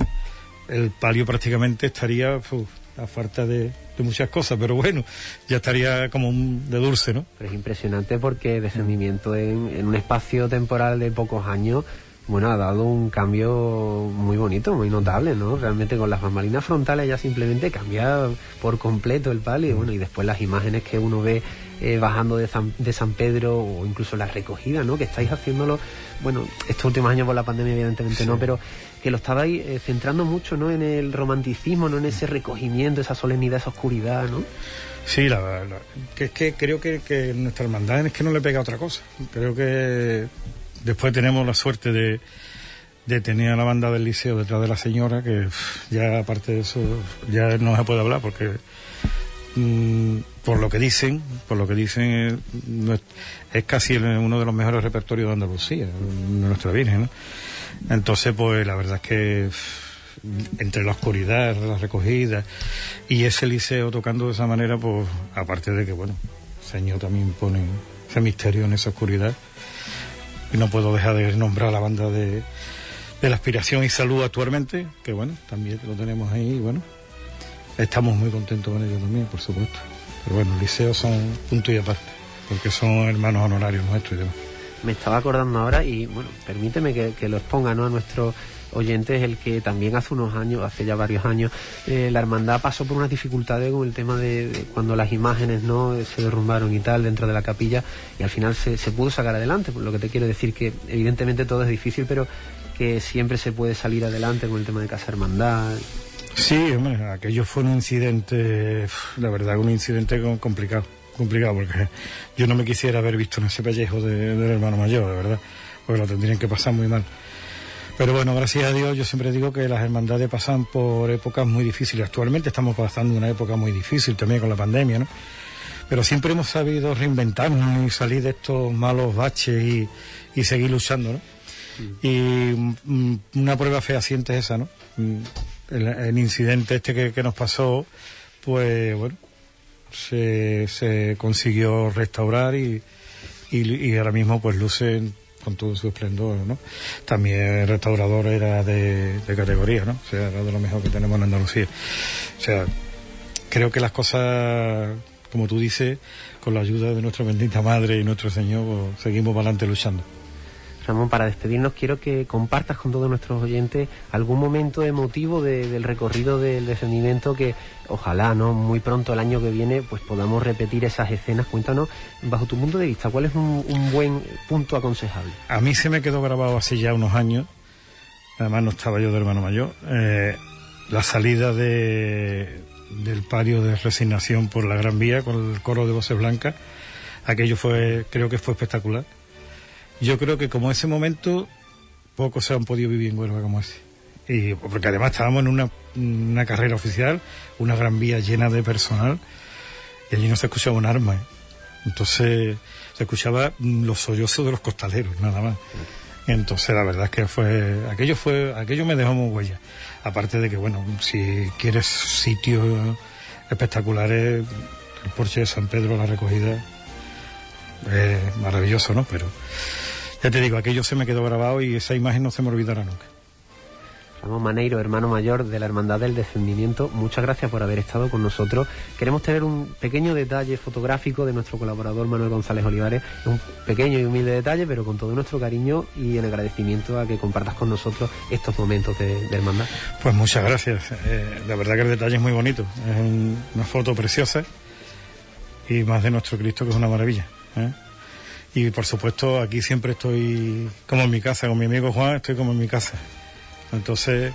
el palio prácticamente estaría uf, a falta de, de muchas cosas, pero bueno, ya estaría como un, de dulce, ¿no? Pero es impresionante porque descendimiento en, en un espacio temporal de pocos años, bueno, ha dado un cambio muy bonito, muy notable, ¿no? Realmente con las bambalinas frontales ya simplemente cambia por completo el palio, bueno, y después las imágenes que uno ve eh, bajando de San, de San Pedro o incluso la recogida, ¿no? Que estáis haciéndolo, bueno, estos últimos años por la pandemia evidentemente no, pero que lo estabais eh, centrando mucho, ¿no? En el romanticismo, ¿no? En ese recogimiento, esa solemnidad, esa oscuridad, ¿no? Sí, la, la- que es que creo que, que nuestra hermandad es que no le pega otra cosa. Creo que después tenemos la suerte de, de tener a la banda del liceo detrás de la señora, que ya aparte de eso ya no se puede hablar porque mm, por lo que dicen, por lo que dicen eh, es, casi uno de los mejores repertorios de Andalucía, de nuestra Virgen. Entonces, pues la verdad es que entre la oscuridad, la recogida y ese liceo tocando de esa manera, pues aparte de que, bueno, el Señor también pone ese misterio en esa oscuridad. No puedo dejar de nombrar a la banda de, de la aspiración y salud actualmente, que bueno, también lo tenemos ahí, y bueno, estamos muy contentos con ellos también, por supuesto. Pero bueno, el liceo son punto y aparte, porque son hermanos honorarios nuestros y demás. me estaba acordando ahora y bueno, permíteme que, que lo exponga ¿no? a nuestros oyentes, el que también hace unos años, hace ya varios años, eh, la hermandad pasó por unas dificultades con el tema de, cuando las imágenes no se derrumbaron y tal dentro de la capilla y al final se, pudo sacar adelante, por lo que te quiero decir que evidentemente todo es difícil, pero que siempre se puede salir adelante con el tema de casa hermandad. Sí, hombre, aquello fue un incidente, la verdad, un incidente com- complicado, complicado, porque yo no me quisiera haber visto en ese pellejo de- del hermano mayor, de verdad, porque lo tendrían que pasar muy mal. Pero bueno, gracias a Dios, yo siempre digo que las hermandades pasan por épocas muy difíciles. Actualmente estamos pasando una época muy difícil también con la pandemia, ¿no? Pero siempre hemos sabido reinventarnos y salir de estos malos baches y, y seguir luchando, ¿no? Y mm, una prueba fehaciente es esa, ¿no? Mm, El, el incidente este que, que nos pasó, pues bueno, se, se consiguió restaurar y, y, y ahora mismo pues luce con todo su esplendor, ¿no? También el restaurador era de, categoría, ¿no? O sea, era de lo mejor que tenemos en Andalucía. O sea, creo que las cosas, como tú dices, con la ayuda de nuestra bendita Madre y nuestro Señor, pues, seguimos para adelante luchando. Ramón, para despedirnos quiero que compartas con todos nuestros oyentes algún momento emotivo de- del recorrido del descendimiento que ojalá, ¿no? Muy pronto el año que viene pues podamos repetir esas escenas. Cuéntanos, bajo tu punto de vista, ¿cuál es un, un buen punto aconsejable? A mí se me quedó grabado hace ya unos años, además no estaba yo de hermano mayor, eh, la salida de, del palio de resignación por la Gran Vía con el coro de voces blancas. Aquello fue, creo que fue espectacular. Yo creo que como ese momento, pocos se han podido vivir en Huelva como ese. Y porque además estábamos en una, una carrera oficial, una gran vía llena de personal, y allí no se escuchaba un arma. ¿eh? Entonces se escuchaba mm, los sollozos de los costaleros, nada más. Entonces la verdad es que fue, aquello fue, aquello me dejó muy huella. Aparte de que bueno, si quieres sitios espectaculares, el porche de San Pedro, la recogida, es maravilloso, ¿no? Pero ya te digo, aquello se me quedó grabado y esa imagen no se me olvidará nunca. Ramón Maneiro, hermano mayor de la Hermandad del Descendimiento, muchas gracias por haber estado con nosotros. Queremos tener un pequeño detalle fotográfico de nuestro colaborador Manuel González Olivares, un pequeño y humilde detalle, pero con todo nuestro cariño y en agradecimiento a que compartas con nosotros estos momentos de, de hermandad. Pues muchas gracias. Eh, la verdad que el detalle es muy bonito. Es un- una foto preciosa y más de nuestro Cristo que es una maravilla. ¿eh? Y por supuesto aquí siempre estoy como en mi casa, con mi amigo Juan estoy como en mi casa. Entonces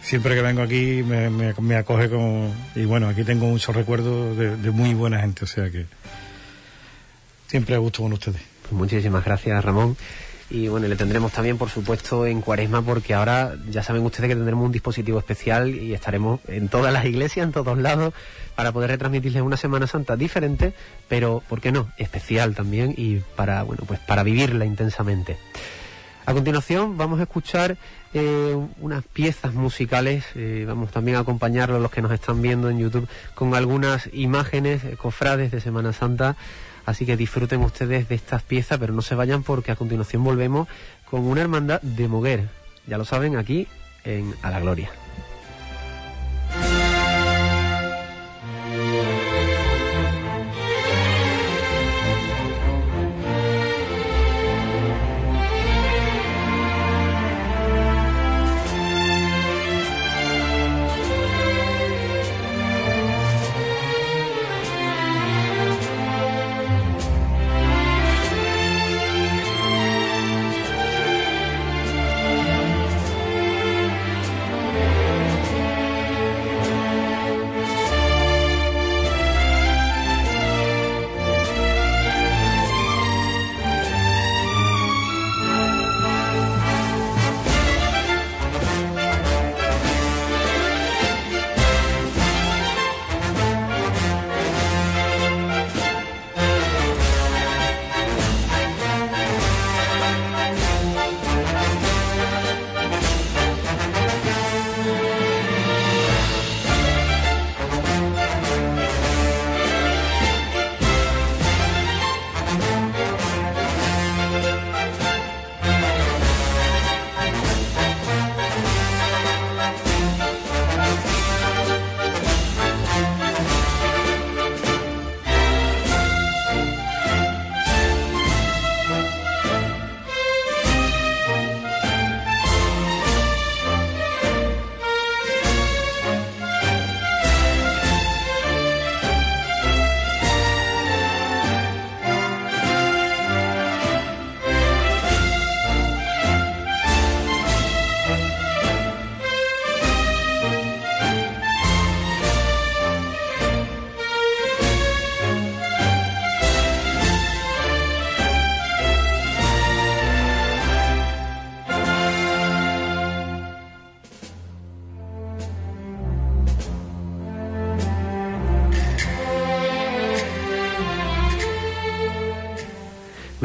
siempre que vengo aquí me, acoge como... Y bueno, aquí tengo muchos recuerdos de, de muy buena gente, o sea que siempre a gusto con ustedes. Pues muchísimas gracias, Ramón. Y bueno, le tendremos también, por supuesto, en Cuaresma, porque ahora ya saben ustedes que tendremos un dispositivo especial y estaremos en todas las iglesias, en todos lados, para poder retransmitirles una Semana Santa diferente, pero, ¿por qué no? Especial también y para, bueno, pues para vivirla intensamente. A continuación vamos a escuchar eh, unas piezas musicales, eh, vamos también a acompañarlos los que nos están viendo en YouTube con algunas imágenes, eh, cofrades de Semana Santa, así que disfruten ustedes de estas piezas, pero no se vayan porque a continuación volvemos con una hermandad de Moguer, ya lo saben, aquí en A la Gloria.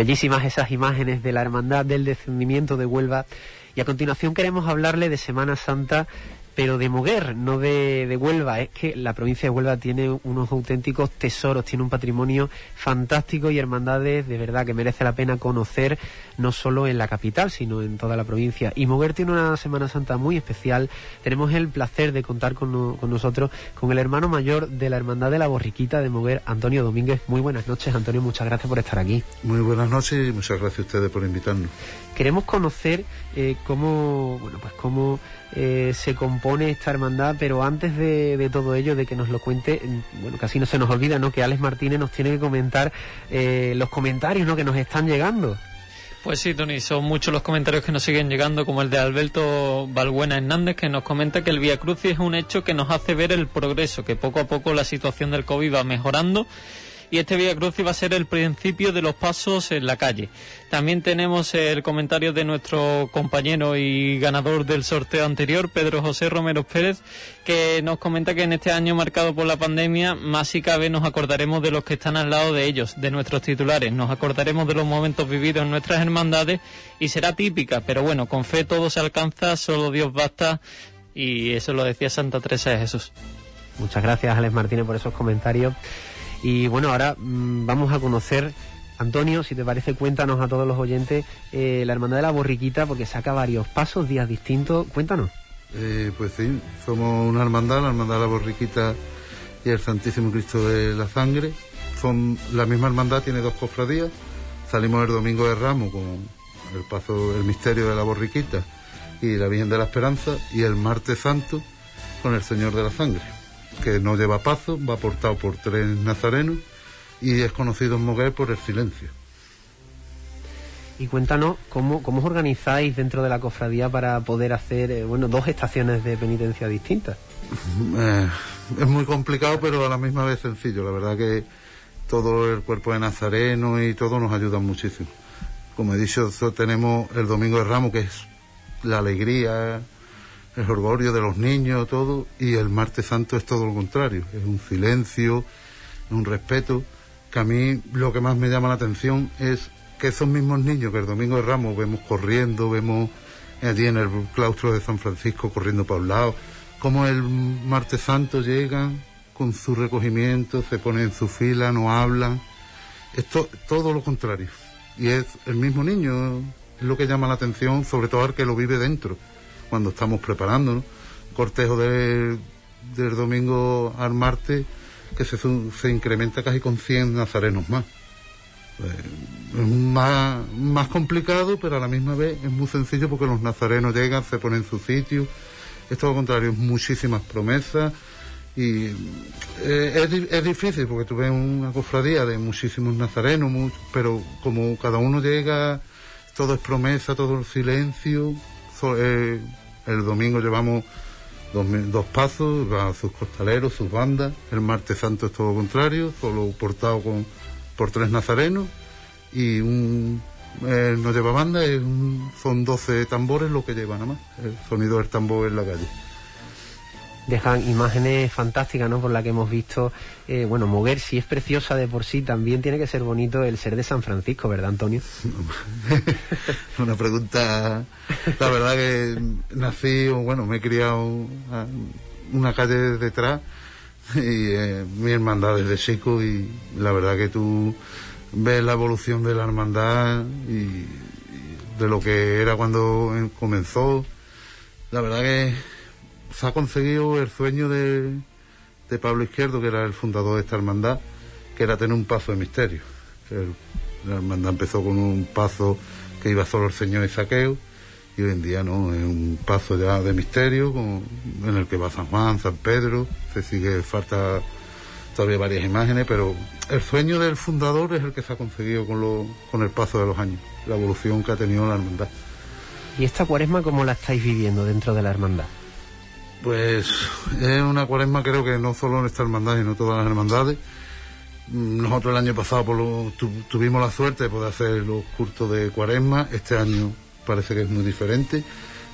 Bellísimas esas imágenes de la Hermandad del Descendimiento de Huelva. Y a continuación queremos hablarle de Semana Santa, pero de Moguer, no de, de Huelva. Es que la provincia de Huelva tiene unos auténticos tesoros, tiene un patrimonio fantástico y hermandades de verdad que merece la pena conocer, no solo en la capital, sino en toda la provincia. Y Moguer tiene una Semana Santa muy especial. Tenemos el placer de contar con, no- con nosotros con el hermano mayor de la Hermandad de la Borriquita de Moguer, Antonio Domínguez. Muy buenas noches, Antonio, muchas gracias por estar aquí. Muy buenas noches y muchas gracias a ustedes por invitarnos. Queremos conocer eh, cómo, bueno, pues cómo eh, se compone esta hermandad, pero antes de, de todo ello, de que nos lo cuente, mm, bueno, casi no se nos olvida, ¿no? Que Alex Martínez nos tiene que comentar eh, los comentarios, ¿no? Que nos están llegando. Pues sí, Tony, son muchos los comentarios que nos siguen llegando, como el de Alberto Balbuena Hernández, que nos comenta que el Via Crucis es un hecho que nos hace ver el progreso, que poco a poco la situación del COVID va mejorando y este Via Crucis va a ser el principio de los pasos en la calle. También tenemos el comentario de nuestro compañero y ganador del sorteo anterior, Pedro José Romero Pérez, que nos comenta que en este año marcado por la pandemia, más si cabe nos acordaremos de los que están al lado de ellos, de nuestros titulares, nos acordaremos de los momentos vividos en nuestras hermandades y será típica, pero bueno, con fe todo se alcanza, solo Dios basta y eso lo decía Santa Teresa de Jesús. Muchas gracias, Alex Martínez, por esos comentarios. Y bueno, ahora mm, vamos a conocer, Antonio, si te parece, cuéntanos a todos los oyentes eh, la Hermandad de la Borriquita, porque saca varios pasos, días distintos. Cuéntanos. Eh, pues sí, somos una hermandad, la hermandad de la Borriquita y el Santísimo Cristo de la Sangre. Son la misma hermandad, tiene dos cofradías. Salimos el domingo de Ramos con el paso, el misterio de la Borriquita y la Virgen de la Esperanza, y el martes santo con el Señor de la Sangre, que no lleva paso, va portado por tres nazarenos y es conocido en Moguer por el silencio. Y cuéntanos cómo, cómo os organizáis dentro de la cofradía para poder hacer eh, bueno dos estaciones de penitencia distintas. Eh, es muy complicado, pero a la misma vez sencillo. La verdad que todo el cuerpo de Nazareno y todo nos ayuda muchísimo. Como he dicho, tenemos el Domingo de Ramos, que es la alegría, el orgullo de los niños, todo, y el Martes Santo es todo lo contrario. Es un silencio, un respeto, que a mí lo que más me llama la atención es que esos mismos niños que el Domingo de Ramos vemos corriendo, vemos allí en el claustro de San Francisco corriendo para un lado, como el martes santo llegan con su recogimiento, se ponen en su fila, no hablan. Es to- todo lo contrario. Y es el mismo niño, es lo que llama la atención, sobre todo al que lo vive dentro, cuando estamos preparándonos. Cortejo de- del domingo al martes que se, se incrementa casi con 100 nazarenos más. Eh, es más, más complicado, pero a la misma vez es muy sencillo porque los nazarenos llegan, se ponen en su sitio. Es todo lo contrario, muchísimas promesas. Y eh, es, es difícil porque tú ves una cofradía de muchísimos nazarenos, pero como cada uno llega, todo es promesa, todo es silencio. So- eh, el domingo llevamos dos, pasos, va sus costaleros, sus bandas. El martes santo es todo contrario, solo portado con, por tres nazarenos y un no lleva banda, son 12 tambores lo que lleva nada más, el sonido del tambor en la calle. Dejan imágenes fantásticas, ¿no? Por la que hemos visto, eh, bueno, Moguer, si es preciosa de por sí, también tiene que ser bonito el ser de San Francisco, ¿verdad, Antonio? Una pregunta, la verdad que nací, o bueno, me he criado una calle detrás y eh, mi hermandad desde chico y la verdad que tú ves la evolución de la hermandad y, y de lo que era cuando comenzó. La verdad que se ha conseguido el sueño de, Pablo Izquierdo, que era el fundador de esta hermandad, que era tener un paso de misterio. La hermandad empezó con un paso que iba solo el Señor y Saqueo, y hoy en día no, es un paso ya de misterio en el que va San Juan, San Pedro, se sigue, falta todavía varias imágenes, pero el sueño del fundador es el que se ha conseguido con, lo- con el paso de los años, la evolución que ha tenido la hermandad. ¿Y esta cuaresma cómo la estáis viviendo dentro de la hermandad? Pues es una cuaresma creo que no solo en esta hermandad, sino todas las hermandades. Nosotros el año pasado tuvimos la suerte de poder hacer los cultos de cuaresma. Este año parece que es muy diferente.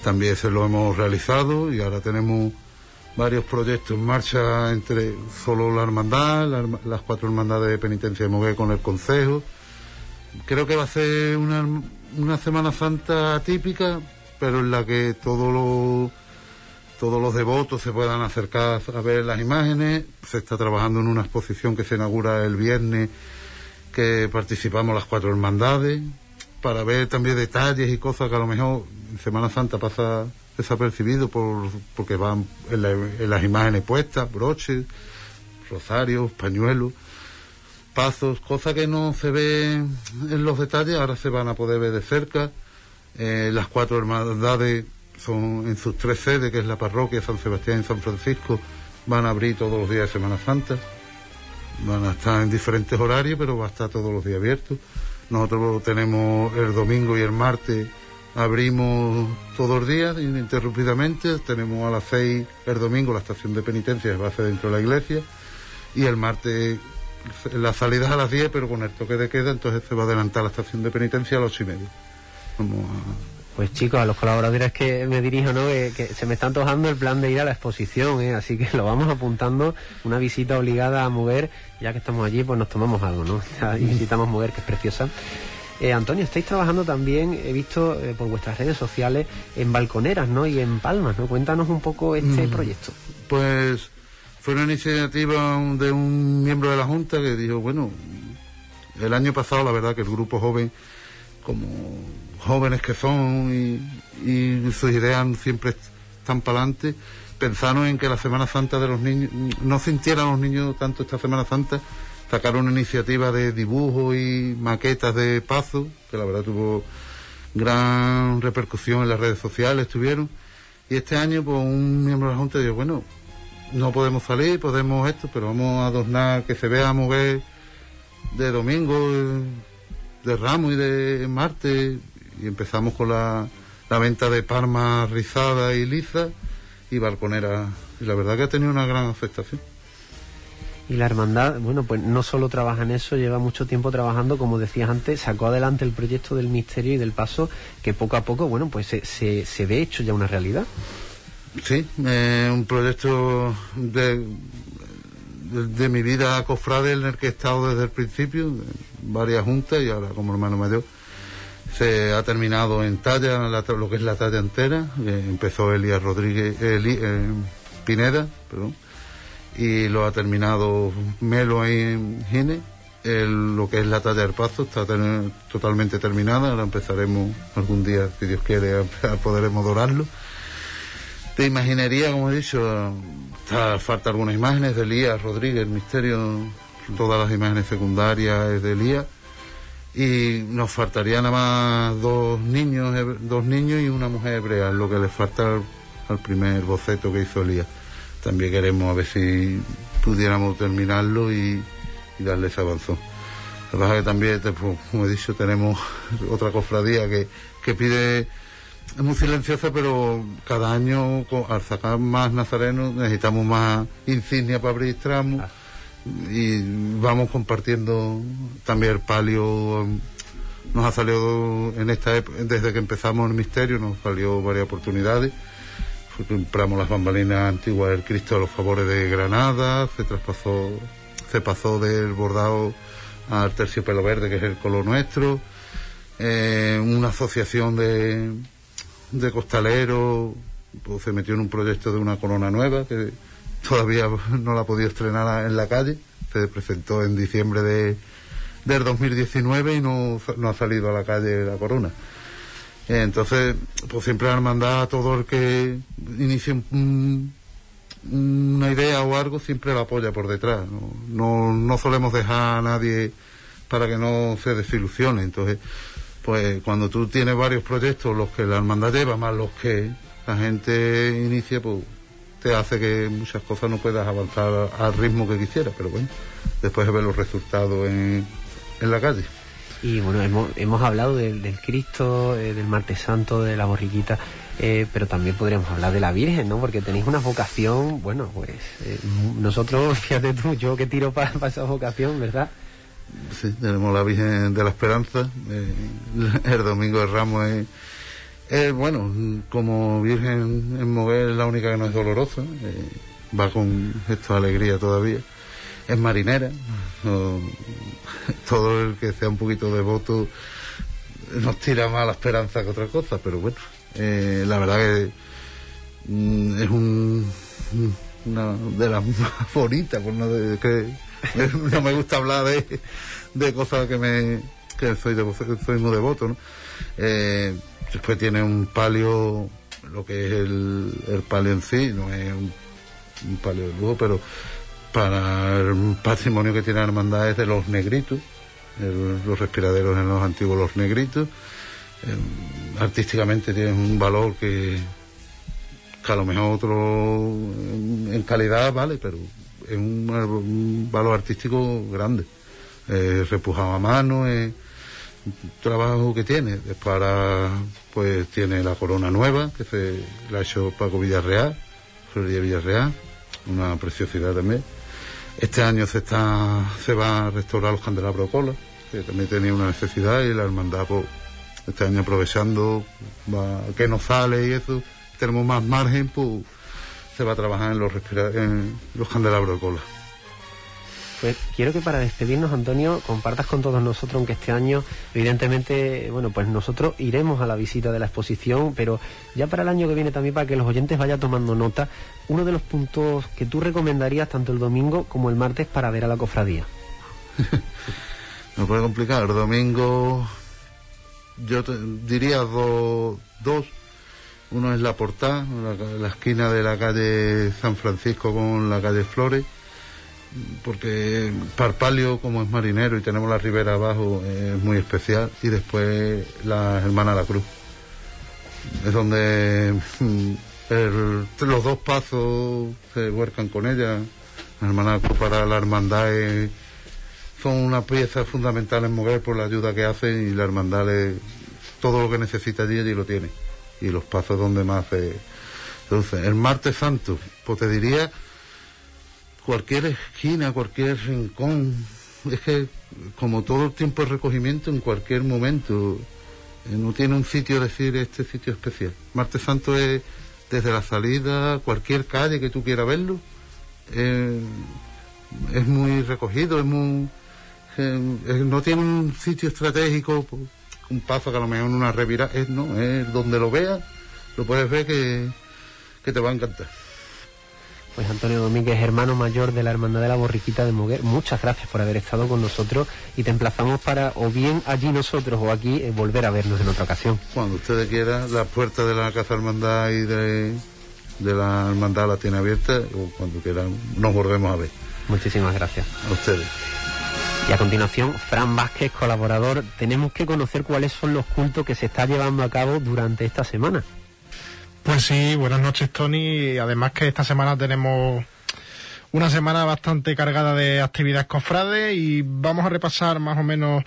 También se lo hemos realizado y ahora tenemos varios proyectos en marcha entre solo la hermandad, la las cuatro hermandades de penitencia de Moguer con el Consejo. Creo que va a ser una, una Semana Santa atípica, pero en la que todos los todos los devotos se puedan acercar a ver las imágenes. Se está trabajando en una exposición que se inaugura el viernes, que participamos las cuatro hermandades, para ver también detalles y cosas que a lo mejor Semana Santa pasa desapercibido por, porque van en, la- en las imágenes puestas, broches, rosarios, pañuelos, pasos, cosas que no se ven en los detalles, ahora se van a poder ver de cerca. Eh, las cuatro hermandades son en sus tres sedes, que es la parroquia San Sebastián y San Francisco, van a abrir todos los días de Semana Santa. Van a estar en diferentes horarios, pero va a estar todos los días abiertos. Nosotros tenemos el domingo y el martes, abrimos todos los días ininterrumpidamente. Tenemos a las seis el domingo la estación de penitencia que va a ser dentro de la iglesia. Y el martes la salida es a las 10, pero con el toque de queda, entonces se va a adelantar la estación de penitencia a las ocho y media. Vamos a- Pues chicos, a los colaboradores que me dirijo, ¿no? Que, que se me está antojando el plan de ir a la exposición, ¿eh? Así que lo vamos apuntando, una visita obligada a Mover, ya que estamos allí, pues nos tomamos algo, ¿no? Y visitamos Mover, que es preciosa. Eh, Antonio, estáis trabajando también, he visto eh, por vuestras redes sociales, en balconeras, ¿no? Y en palmas, ¿no? Cuéntanos un poco este Mm. proyecto. Pues fue una iniciativa de un miembro de la Junta que dijo, bueno, el año pasado la verdad que el grupo joven, como jóvenes que son y, sus ideas siempre tan para adelante, pensaron en que la Semana Santa de los niños, no sintieran los niños tanto esta Semana Santa, sacaron una iniciativa de dibujo y maquetas de paso, que la verdad tuvo gran repercusión en las redes sociales, estuvieron. Y este año, pues un miembro de la Junta dijo, bueno, no podemos salir, podemos esto, pero vamos a adornar que se vea mover de domingo, eh, de ramo y de martes. Y empezamos con la, la venta de palmas rizadas y lisas y balconeras. Y la verdad que ha tenido una gran afectación. Y la hermandad, bueno, pues no solo trabaja en eso, lleva mucho tiempo trabajando, como decías antes, sacó adelante el proyecto del misterio y del paso, que poco a poco, bueno, pues se, se, se ve hecho ya una realidad. Sí, eh, un proyecto de, de, de mi vida cofrade en el que he estado desde el principio, varias juntas y ahora como hermano mayor. Se ha terminado en talla, la- lo que es la talla entera. empezó Elías Rodríguez, Eli- eh, Pineda, perdón, y lo ha terminado Melo en Gine. Lo que es la talla del paso está totalmente terminada. Ahora empezaremos algún día, si Dios quiere, a, a podremos dorarlo. De imaginería, como he dicho, falta algunas imágenes de Elías Rodríguez, misterio, todas las imágenes secundarias de Elías. Y nos faltaría nada más dos niños, dos niños y una mujer hebrea, lo que le falta al, primer boceto que hizo Elías. También queremos a ver si pudiéramos terminarlo y, y darle ese avanzón. Lo que pasa que también, pues, como he dicho, tenemos otra cofradía que, que pide es muy silenciosa, pero cada año al sacar más nazarenos necesitamos más insignia para abrir tramos y vamos compartiendo también el palio. Nos ha salido en esta época, desde que empezamos el misterio, nos salió varias oportunidades. Compramos las bambalinas antiguas del Cristo de los Favores de Granada, se traspasó, se pasó del bordado al terciopelo verde, que es el color nuestro. Eh, una asociación de, de costaleros pues, se metió en un proyecto de una corona nueva que todavía no la ha podido estrenar en la calle. Se presentó en diciembre de, del 2019 y no, no ha salido a la calle la corona. Entonces, pues siempre la hermandad, todo el que inicie un- una idea o algo, siempre la apoya por detrás. No, no, no solemos dejar a nadie para que no se desilusione. Entonces, pues cuando tú tienes varios proyectos, los que la hermandad lleva, más los que la gente inicia, pues te hace que muchas cosas no puedas avanzar al ritmo que quisieras. Pero bueno, después de ver los resultados en, en la calle. Y bueno, hemos, hemos hablado del, del Cristo, eh, del Martes Santo, de la borriquita, eh, pero también podríamos hablar de la Virgen, ¿no? Porque tenéis una vocación, bueno, pues eh, nosotros, fíjate tú, yo que tiro para esa vocación, ¿verdad? Sí, tenemos la Virgen de la Esperanza. el domingo de Ramos es, es, bueno, como Virgen en Moguer es la única que no es dolorosa. eh, va con esto de alegría todavía. Es marinera. todo el que sea un poquito devoto nos tira más la esperanza que otra cosa, pero bueno, eh, la verdad que mm, es un, una de las más bonitas, por no de- que no me gusta hablar de, de cosas que me que soy devo- soy muy devoto, ¿no? Eh, después tiene un palio, lo que es el, el palio en sí, no es un, palio de lujo, pero para el patrimonio que tiene la hermandad es de los negritos, los respiraderos en los antiguos los negritos. Eh, artísticamente tiene un valor que, a lo mejor otro en, calidad vale, pero es un, valor artístico grande. Eh, repujado a mano, un trabajo que tiene. Ahora pues tiene la corona nueva, que se la ha hecho Paco Villarreal, Floría Villarreal, una preciosidad también. Este año se está se va a restaurar los candelabros de cola, que también tenía una necesidad y la hermandad pues, este año aprovechando que nos sale y eso, tenemos más margen, pues se va a trabajar en los en candelabros de. Pues quiero que para despedirnos, Antonio, compartas con todos nosotros, aunque este año, evidentemente, bueno, pues nosotros iremos a la visita de la exposición, pero ya para el año que viene también, para que los oyentes vayan tomando nota, uno de los puntos que tú recomendarías tanto el domingo como el martes para ver a la cofradía. Me puede complicar. El domingo yo diría do- dos. Uno es la Portá, la, la esquina de la calle San Francisco con la calle Flores, porque Parpalio, como es marinero y tenemos la ribera abajo, es muy especial. Y después la Hermana La Cruz. Es donde mm, los dos pasos se huercan con ella. La Hermana para la hermandad son una pieza fundamental en Moguer por la ayuda que hacen y la hermandad le- todo lo que necesita allí, allí lo tiene. Y los pasos donde más se... Entonces, el martes santo, pues te diría cualquier esquina, cualquier rincón. Es que como todo el tiempo de recogimiento, en cualquier momento, eh, no tiene un sitio decir este sitio especial. Martes Santo es desde la salida, cualquier calle que tú quieras verlo, eh, es muy recogido, es muy... eh, no tiene un sitio estratégico, un paso que a lo mejor en una revira, es no, es donde lo veas, lo puedes ver que, que te va a encantar. Pues Antonio Domínguez, hermano mayor de la Hermandad de la Borriquita de Moguer, muchas gracias por haber estado con nosotros y te emplazamos para, o bien allí nosotros o aquí, eh, volver a vernos en otra ocasión. Cuando ustedes quieran, las puertas de la Casa Hermandad y de, de la Hermandad las tiene abiertas, o cuando quieran nos volvemos a ver. Muchísimas gracias. A ustedes. Y a continuación, Fran Vázquez, colaborador, tenemos que conocer cuáles son los cultos que se está llevando a cabo durante esta semana. Pues sí, buenas noches Tony. Además que esta semana tenemos una semana bastante cargada de actividades cofrades y vamos a repasar más o menos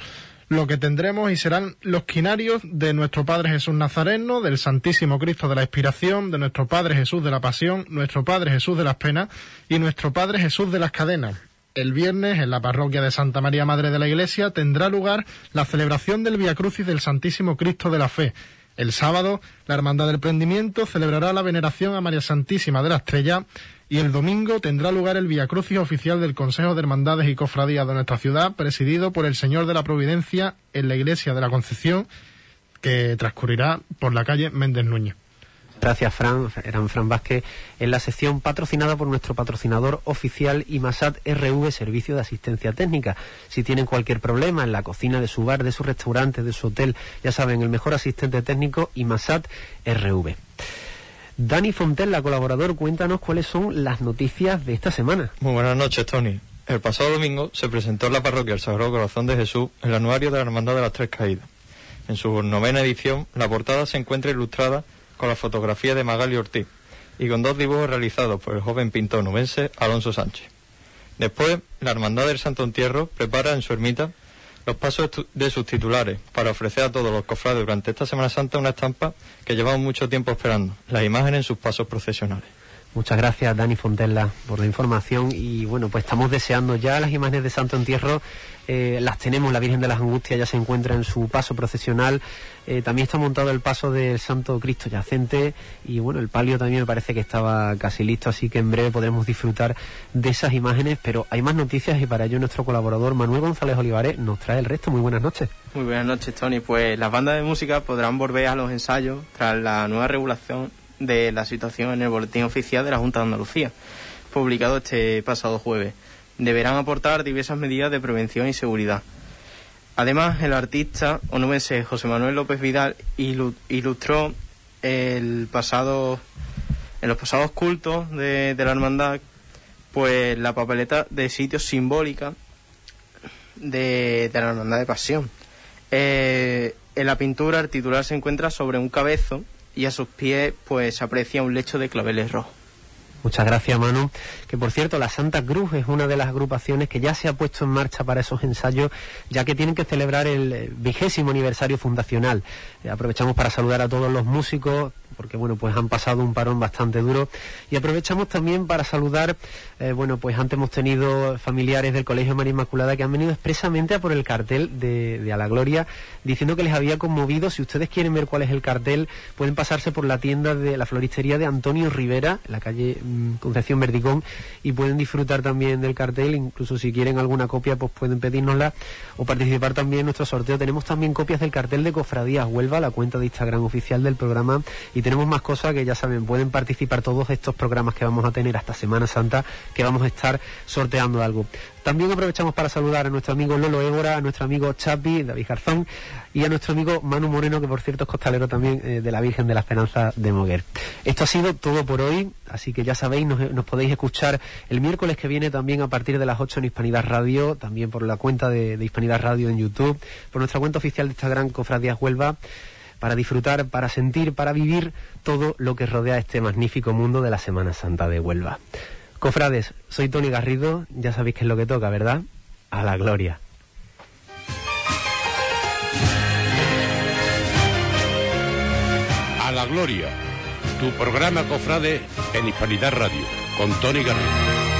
lo que tendremos y serán los quinarios de nuestro Padre Jesús Nazareno, del Santísimo Cristo de la Expiración, de nuestro Padre Jesús de la Pasión, nuestro Padre Jesús de las Penas y nuestro Padre Jesús de las Cadenas. El viernes, en la parroquia de Santa María Madre de la Iglesia, tendrá lugar la celebración del Via Crucis del Santísimo Cristo de la Fe. El sábado, la Hermandad del Prendimiento celebrará la veneración a María Santísima de la Estrella y el domingo tendrá lugar el Via Crucis oficial del Consejo de Hermandades y Cofradías de nuestra ciudad, presidido por el Señor de la Providencia en la Iglesia de la Concepción, que transcurrirá por la calle Méndez Núñez. Gracias, Fran. Eran Fran Vázquez en la sección patrocinada por nuestro patrocinador oficial IMASAT RV Servicio de Asistencia Técnica. Si tienen cualquier problema en la cocina de su bar, de su restaurante, de su hotel, ya saben, el mejor asistente técnico IMASAT RV. Dani Fontella, colaborador, cuéntanos cuáles son las noticias de esta semana. Muy buenas noches, Tony. El pasado domingo se presentó en la parroquia El Sagrado Corazón de Jesús el anuario de la Hermandad de las Tres Caídas. En su novena edición, la portada se encuentra ilustrada con la fotografía de Magali Ortiz y con dos dibujos realizados por el joven pintor nubense Alonso Sánchez. Después, la Hermandad del Santo Entierro prepara en su ermita los pasos de sus titulares para ofrecer a todos los cofrades durante esta Semana Santa una estampa que llevamos mucho tiempo esperando, las imágenes en sus pasos procesionales. Muchas gracias, Dani Fontella, por la información. Y bueno, pues estamos deseando ya las imágenes de Santo Entierro. Eh, las tenemos, la Virgen de las Angustias ya se encuentra en su paso procesional. Eh, también está montado el paso del Santo Cristo Yacente. Y bueno, el palio también me parece que estaba casi listo, así que en breve podremos disfrutar de esas imágenes. Pero hay más noticias y para ello nuestro colaborador Manuel González Olivares nos trae el resto. Muy buenas noches. Muy buenas noches, Tony. Pues las bandas de música podrán volver a los ensayos tras la nueva regulación de la situación en el Boletín Oficial de la Junta de Andalucía, publicado este pasado jueves. Deberán aportar diversas medidas de prevención y seguridad. Además, el artista onubense José Manuel López Vidal ilu- ilustró el pasado, en los pasados cultos de, la hermandad, pues la papeleta de sitios simbólica de, la hermandad de pasión. Eh, en la pintura el titular se encuentra sobre un cabezo y a sus pies pues aprecia un lecho de claveles rojos. Muchas gracias, Manu. Que por cierto, la Santa Cruz es una de las agrupaciones que ya se ha puesto en marcha para esos ensayos, ya que tienen que celebrar el vigésimo aniversario fundacional. Eh, aprovechamos para saludar a todos los músicos, porque bueno, pues han pasado un parón bastante duro. Y aprovechamos también para saludar, eh, bueno, pues antes hemos tenido familiares del Colegio María Inmaculada que han venido expresamente a por el cartel de, A la Gloria, diciendo que les había conmovido. Si ustedes quieren ver cuál es el cartel, pueden pasarse por la tienda de la floristería de Antonio Rivera, en la calle mm, Concepción Verdicón, y pueden disfrutar también del cartel. Incluso si quieren alguna copia, pues pueden pedírnosla o participar también en nuestro sorteo. Tenemos también copias del cartel de Cofradías Huelva, la cuenta de Instagram oficial del programa, Y tenemos más cosas que ya saben, pueden participar todos estos programas que vamos a tener hasta Semana Santa, que vamos a estar sorteando algo. También aprovechamos para saludar a nuestro amigo Lolo Évora, a nuestro amigo Chapi, David Garzón, y a nuestro amigo Manu Moreno, que por cierto es costalero también eh, de la Virgen de la Esperanza de Moguer. Esto ha sido todo por hoy, así que ya sabéis, nos, nos podéis escuchar el miércoles que viene también a partir de las 8 en Hispanidad Radio, también por la cuenta de, de Hispanidad Radio en YouTube, por nuestra cuenta oficial de Instagram, Cofradías Huelva, para disfrutar, para sentir, para vivir todo lo que rodea este magnífico mundo de la Semana Santa de Huelva. Cofrades, soy Tony Garrido, ya sabéis qué es lo que toca, ¿verdad? A la gloria. A la Gloria, tu programa cofrade en Hispanidad Radio, con Tony Garrido.